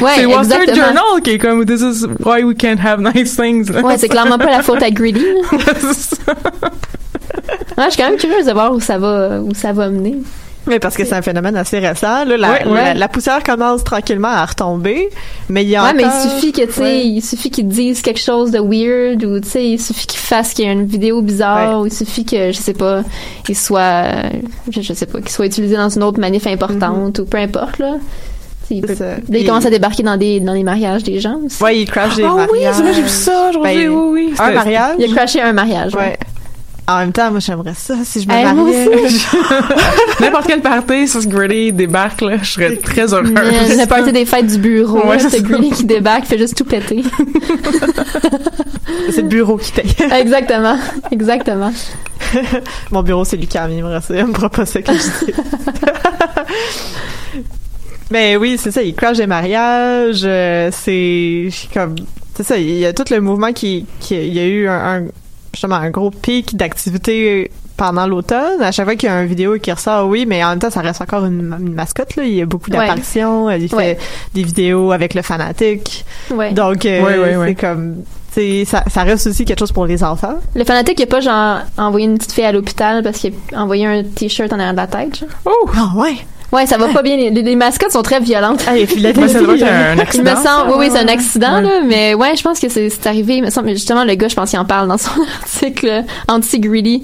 Ouais, Wall Street. Journal qui est comme This is why we can't have nice things. Ouais, c'est clairement pas la faute à Greedy. Ouais, je suis quand même curieuse de voir où ça va, où ça va mener. Mais parce que c'est un phénomène assez récent. Là, la, Ouais, ouais. La, la poussière commence tranquillement à retomber, mais il y a Ouais, mais encore- il suffit que, tu sais, Ouais. il suffit qu'ils disent quelque chose de weird ou, tu sais, il suffit qu'ils fassent qu'il y ait une vidéo bizarre ou il suffit que, je sais pas, il soit, je, je sais pas, qu'il soit utilisé dans une autre manif importante ou peu importe, là. Il, peut- ça. là, il Et- commence à débarquer dans des, dans les mariages des gens aussi. Ouais, il crash des Ah oui, mariages. c'est vrai, j'ai vu ça, j'ai Ben, oui, oui. Un mariage? Il a crashé un mariage. Ouais. En même temps, moi, j'aimerais ça si je me mariais. (laughs) N'importe quel party, ça, ce Gritty débarque, là, je serais très heureuse. Mais Le (laughs) party des fêtes du bureau, Ouais, c'est. Greedy qui débarque, fait juste tout péter. c'est le bureau qui paye. (laughs) exactement, exactement. Mon bureau, c'est Lucas, il me reste- il me pas ça que je dis. Mais oui, c'est ça, il crash des mariages, euh, c'est comme c'est ça, il y a tout le mouvement qui, qui il y a eu un, un- justement un gros pic d'activité pendant l'automne. À chaque fois qu'il y a une vidéo qui ressort, oui, mais en même temps, ça reste encore une, une mascotte là. Il y a beaucoup Ouais. d'apparitions, il fait Ouais. des vidéos avec le fanatique. Ouais. Donc, euh, Ouais, ouais, ouais. c'est comme, ça, ça reste aussi quelque chose pour les enfants. Le fanatique, il a pas genre envoyé une petite fille à l'hôpital parce qu'il a envoyé un t-shirt en arrière de la tête. genre. Oh! Ah ouais. Ouais, ça va pas bien. Les, les mascottes sont très violentes. Ah, et être (laughs) un Il accident. me semble, oui, oui, c'est un accident, Ouais. là, mais ouais, je pense que c'est arrivé. Il me semble, justement, le gars, je pense qu'il en parle dans son (laughs) article euh, anti-greedy,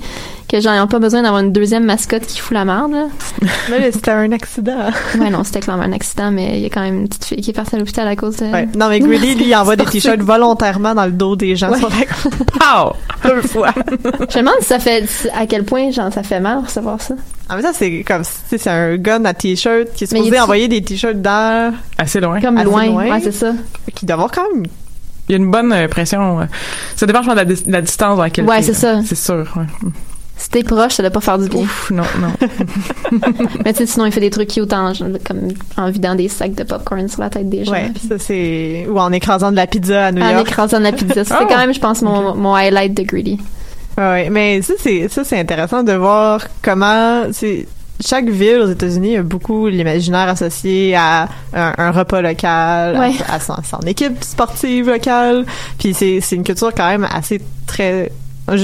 que genre, ils ont pas besoin d'avoir une deuxième mascotte qui fout la merde, là. (laughs) Mais c'était un accident. Ouais, non, c'était clairement un accident, mais il y a quand même une petite fille qui est partie à l'hôpital à cause de... Ouais. Non, mais Greedy, (laughs) lui, il envoie des t-shirts volontairement dans le dos des gens Ouais. sur la (laughs) Pow! Deux fois. Je me demande si ça fait, à quel point, genre, ça fait mal de recevoir ça. En même temps, c'est comme, tu sais, c'est un gun à t-shirt qui est Mais supposé est- envoyer des t-shirts dans, Assez loin. Comme Assez loin. loin. Ouais, c'est ça. qui doit avoir quand même Il y a une bonne euh, pression. euh, ça dépend, je pense, de la, distance dans laquelle Ouais, c'est ça. C'est sûr, ouais. Si t'es proche, ça doit pas faire du bien. Ouf, non, non. (laughs) Mais tu sais, sinon, il fait des trucs cute en, comme, en vidant des sacs de popcorn sur la tête des gens. Ouais, puis ça c'est ou en écrasant de la pizza à New En York. écrasant de la pizza. C'est Oh. quand même, je pense, mon, mon highlight de Greedy. Ouais, mais ça c'est ça c'est intéressant de voir comment c'est chaque ville aux États-Unis a beaucoup l'imaginaire associé à un, un repas local, à- Ouais. à, son, son équipe sportive locale. Puis c'est c'est une culture quand même assez très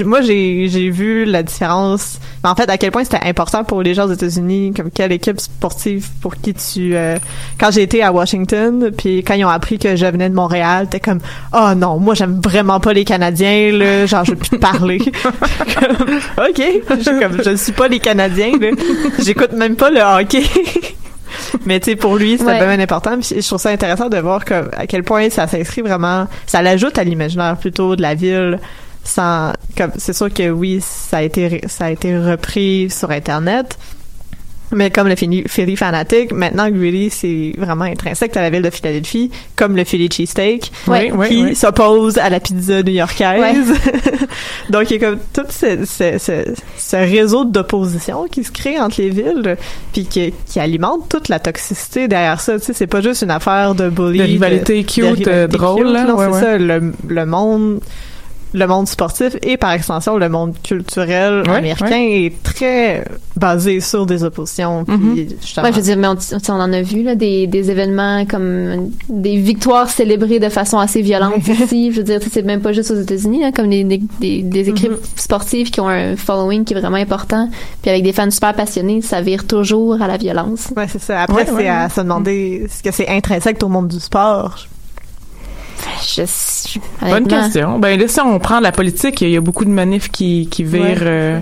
moi j'ai j'ai vu la différence. En fait à quel point c'était important pour les gens aux États-Unis comme quelle équipe sportive pour qui tu euh, quand j'ai été à Washington puis quand ils ont appris que je venais de Montréal t'es comme oh non moi j'aime vraiment pas les Canadiens là genre je veux plus te parler (laughs) Comme, ok. Je suis comme je suis pas les Canadiens là. J'écoute même pas le hockey. (laughs) Mais tu sais pour lui c'était Ouais. vraiment important puis je trouve ça intéressant de voir à quel point ça s'inscrit vraiment ça l'ajoute à l'imaginaire plutôt de la ville sans comme c'est sûr que oui ça a été ça a été repris sur internet mais comme le Philly, Fanatic, maintenant Greedy, c'est vraiment intrinsèque à la ville de Philadelphie, comme le Philly Cheesesteak. Oui, oui, qui oui. s'oppose à la pizza new-yorkaise. (laughs) Donc, il y a comme tout ce, ce, ce, ce réseau d'opposition qui se crée entre les villes, puis qui, qui alimente toute la toxicité derrière ça. Tu sais, c'est pas juste une affaire de bully. De rivalité cute, euh, drôle, là. Non, Ouais, c'est ouais. ça. Le, le monde le monde sportif et par extension le monde culturel Ouais, américain est très basé sur des oppositions puis Mhm. justement Ouais, je veux dire, mais on, en a vu, là, des, des événements comme des victoires célébrées de façon assez violente (laughs) ici. Je veux dire, c'est même pas juste aux États-Unis, comme des, des, des, des équipes sportives qui ont un following qui est vraiment important. Puis avec des fans super passionnés, ça vire toujours à la violence. Ouais, c'est ça. Après, Ouais, ouais, c'est à ouais. se demander est-ce que c'est intrinsèque au monde du sport. Je, Bonne question. Ben là, si on prend la politique, il y a beaucoup de manifs qui, qui virent Ouais. euh,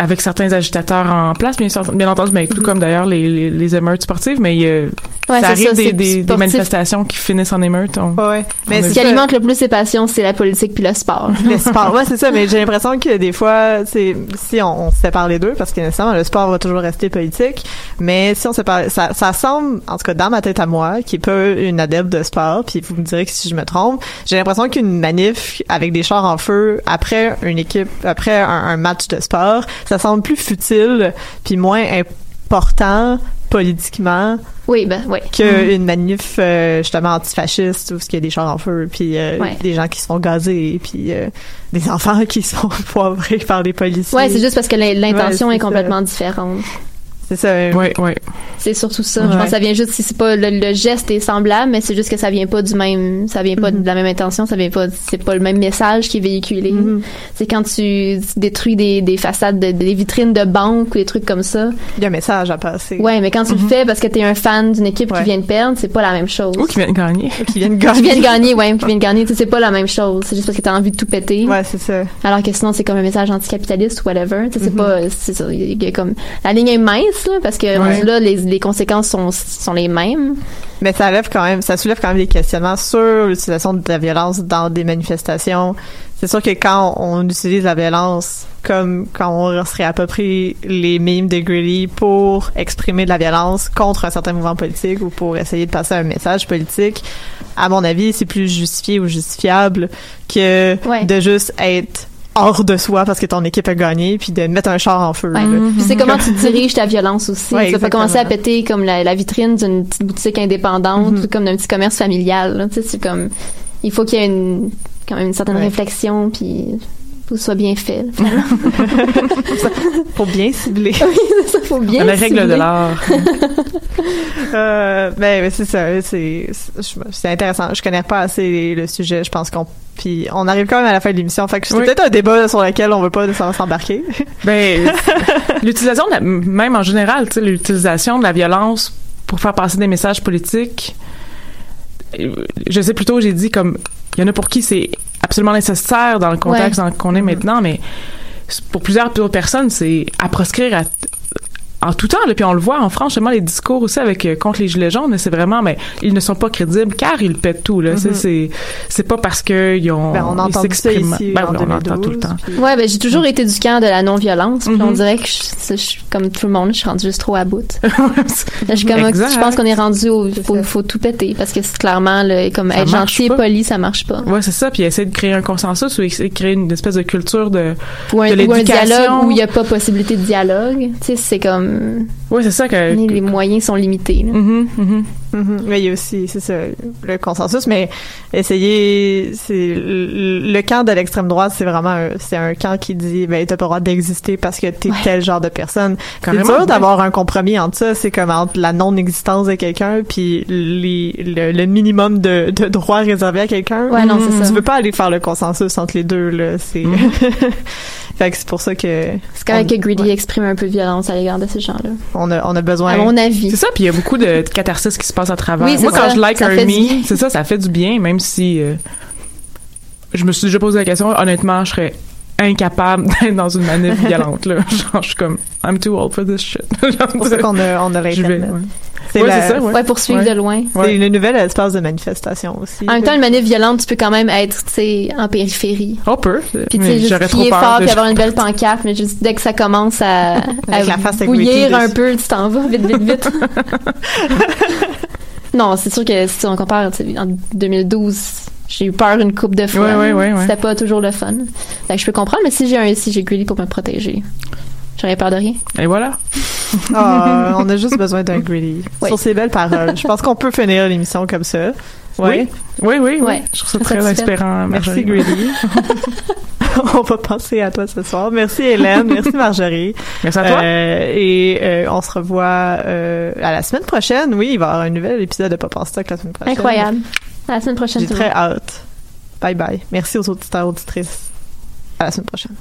avec certains agitateurs en place, bien, entendu, mais tout comme d'ailleurs les, les, les émeutes sportives, mais euh, Ouais, ça arrive ça, des, manifestations qui finissent en émeute. on- Ouais. On Ce qui ça. alimente le plus ses passions, c'est la politique puis le sport. (laughs) le sport. Ouais, c'est ça, mais j'ai l'impression que des fois, c'est si on, on se sépare les deux, parce que nécessairement le sport va toujours rester politique, mais si on sépare, ça, ça semble, en tout cas dans ma tête à moi, qui est pas une adepte de sport, puis vous me direz que si je me trompe, j'ai l'impression qu'une manif avec des chars en feu après une équipe, après un, un match de sport, ça semble plus futile, puis moins important politiquement Oui, ben, ouais. qu'une manif euh, justement antifasciste où il y a des chars en feu puis euh, Ouais. des gens qui se font gazer puis euh, des (laughs) enfants qui sont (laughs) poivrés par les policiers. Ouais, c'est juste parce que l'in- l'intention Ouais, est complètement différente. C'est ça. Ouais, ouais. C'est surtout ça. Je pense que ça vient juste si c'est pas le, le geste est semblable, mais c'est juste que ça vient pas du même, ça vient pas Mhm. de la même intention, ça vient pas, c'est pas le même message qui est véhiculé. Mhm. C'est quand tu, tu détruis des, des façades, de, des vitrines de banques ou des trucs comme ça. Il y a un message à passer. Ouais, mais quand tu le fais parce que t'es un fan d'une équipe Ouais. qui vient de perdre, c'est pas la même chose. Ou qui viennent gagner. Qui viennent (laughs) Qui gagner. vient de gagner, ouais, qui vient de gagner, tu sais, c'est pas la même chose. C'est juste parce que t'as envie de tout péter. Ouais, c'est ça. Alors que sinon, c'est comme un message anticapitaliste ou whatever. Tu sais, c'est pas, c'est ça. Il y a comme, la ligne est mince, là, parce que Ouais. là, les, les conséquences sont, sont les mêmes. Mais ça lève quand même, ça soulève quand même des questionnements sur l'utilisation de la violence dans des manifestations. C'est sûr que quand on utilise la violence comme quand on se réapproprie les mimes de Greedy pour exprimer de la violence contre un certain mouvement politique ou pour essayer de passer un message politique, à mon avis, c'est plus justifié ou justifiable que Ouais. de juste être hors de soi parce que ton équipe a gagné puis de mettre un char en feu. Ouais. c'est comment (laughs) tu diriges ta violence aussi. Ouais, pas exactement. commencer à péter comme la, la vitrine d'une petite boutique indépendante ou comme d'un petit commerce familial. Tu sais, c'est comme, il faut qu'il y ait une, quand même une certaine Ouais. réflexion puis soit bien fait. (laughs) Faut bien cibler. (laughs) oui, ça faut bien. La règle de cibler. l'art. (laughs) Euh, ben, ben, c'est ça, c'est intéressant. Je connais pas assez le sujet. Je pense qu'on puis on arrive quand même à la fin de l'émission. Fait que c'est Oui. peut-être un débat sur lequel on veut pas s'embarquer. Ben, l'utilisation, de la- même en général, tu sais, l'utilisation de la violence pour faire passer des messages politiques, euh, je sais plutôt, j'ai dit comme, il y en a pour qui c'est absolument nécessaire dans le contexte dans qu'on est maintenant, mais pour plusieurs autres personnes, c'est à proscrire à en tout temps, là, puis on le voit en France, justement, les discours aussi avec euh, contre les gilets jaunes, c'est vraiment, mais ils ne sont pas crédibles car ils pètent tout. Là, C'est- c'est c'est pas parce que ils ont Ben, on ils entend ça s'expriment- ici Ben en oui, on entend tout le 2012, temps. puis- Ouais, ben j'ai toujours été du camp de la non-violence. Puis Mhm. on dirait que je, je- je- comme tout le monde, je suis rendue juste trop à bout. (laughs) je, suis comme, Exact. je pense qu'on est rendu au faut, faut tout péter parce que c'est clairement là, comme Ça être gentil et poli, ça marche pas. Ouais, c'est ça. Puis essayer de créer un consensus ou essayer de créer une espèce de culture de, Ou un, de ou un dialogue où il n'y a pas possibilité de dialogue. Tu sais, c'est comme Ouais, c'est ça que. les moyens sont limités. là. Mhm, Mhm. Mais il y a aussi, c'est ça, le consensus, mais essayer, c'est le le camp de l'extrême droite, c'est vraiment, un- c'est un camp qui dit, ben t'as pas le droit d'exister parce que t'es Ouais. tel genre de personne. C'est dur d'avoir un compromis entre ça, c'est comme entre la non-existence de quelqu'un puis les, le, le minimum de, de droits réservés à quelqu'un. Ouais, non, c'est Tu ça. veux pas aller faire le consensus entre les deux, là, c'est... (laughs) fait que c'est pour ça que C'est correct on- que Greedy ouais. exprime un peu de violence à l'égard de ces gens-là. on a, on a besoin... À mon avis. C'est ça, puis il y a beaucoup de catharsis qui se passe à travers. Oui, Moi, quand ça. je like un me, c'est ça, ça fait du bien, même si euh, je me suis déjà posé la question. Honnêtement, je serais incapable (laughs) d'être dans une manif (laughs) violente. Là. Genre, je suis comme, I'm too old for this shit. (laughs) C'est pour ça qu'on a, on a je vais. l'Internet. ouais. C'est Ouais, la- ça, ouais. Ouais, poursuivre Ouais. de loin. C'est Ouais. le nouvel espace de manifestation aussi. En même temps, une manif violente, tu peux quand même être, tu sais, en périphérie. On peut. Puis tu sais, juste crier fort puis avoir une belle pancarte, mais juste dès que ça commence à, à bouillir un peu, tu t'en vas vite, vite, vite. Non, c'est sûr que si on compare, en 2012, j'ai eu peur une coupe de fois. Ouais, ouais, ouais, ouais. C'était pas toujours le fun. Fait que je peux comprendre, mais si j'ai un, si j'ai Greedy pour me protéger, j'aurais peur de rien. Et voilà. (laughs) Ah, on a juste besoin d'un greedy. Oui. Sur ces belles paroles. Je pense qu'on peut finir l'émission comme ça. Ouais. Oui, oui, oui. Ouais. Je trouve ça très inspirant. Merci. Greedy. (laughs) on va penser à toi ce soir. Merci Hélène. (laughs) Merci Marjorie. Merci à toi. Euh, et euh, on se revoit euh, à la semaine prochaine. Oui, il va y avoir un nouvel épisode de Pop en stock la semaine prochaine. Incroyable. À la semaine prochaine. J'ai très hâte. Bye bye. Merci aux auditeurs auditrices. À la semaine prochaine.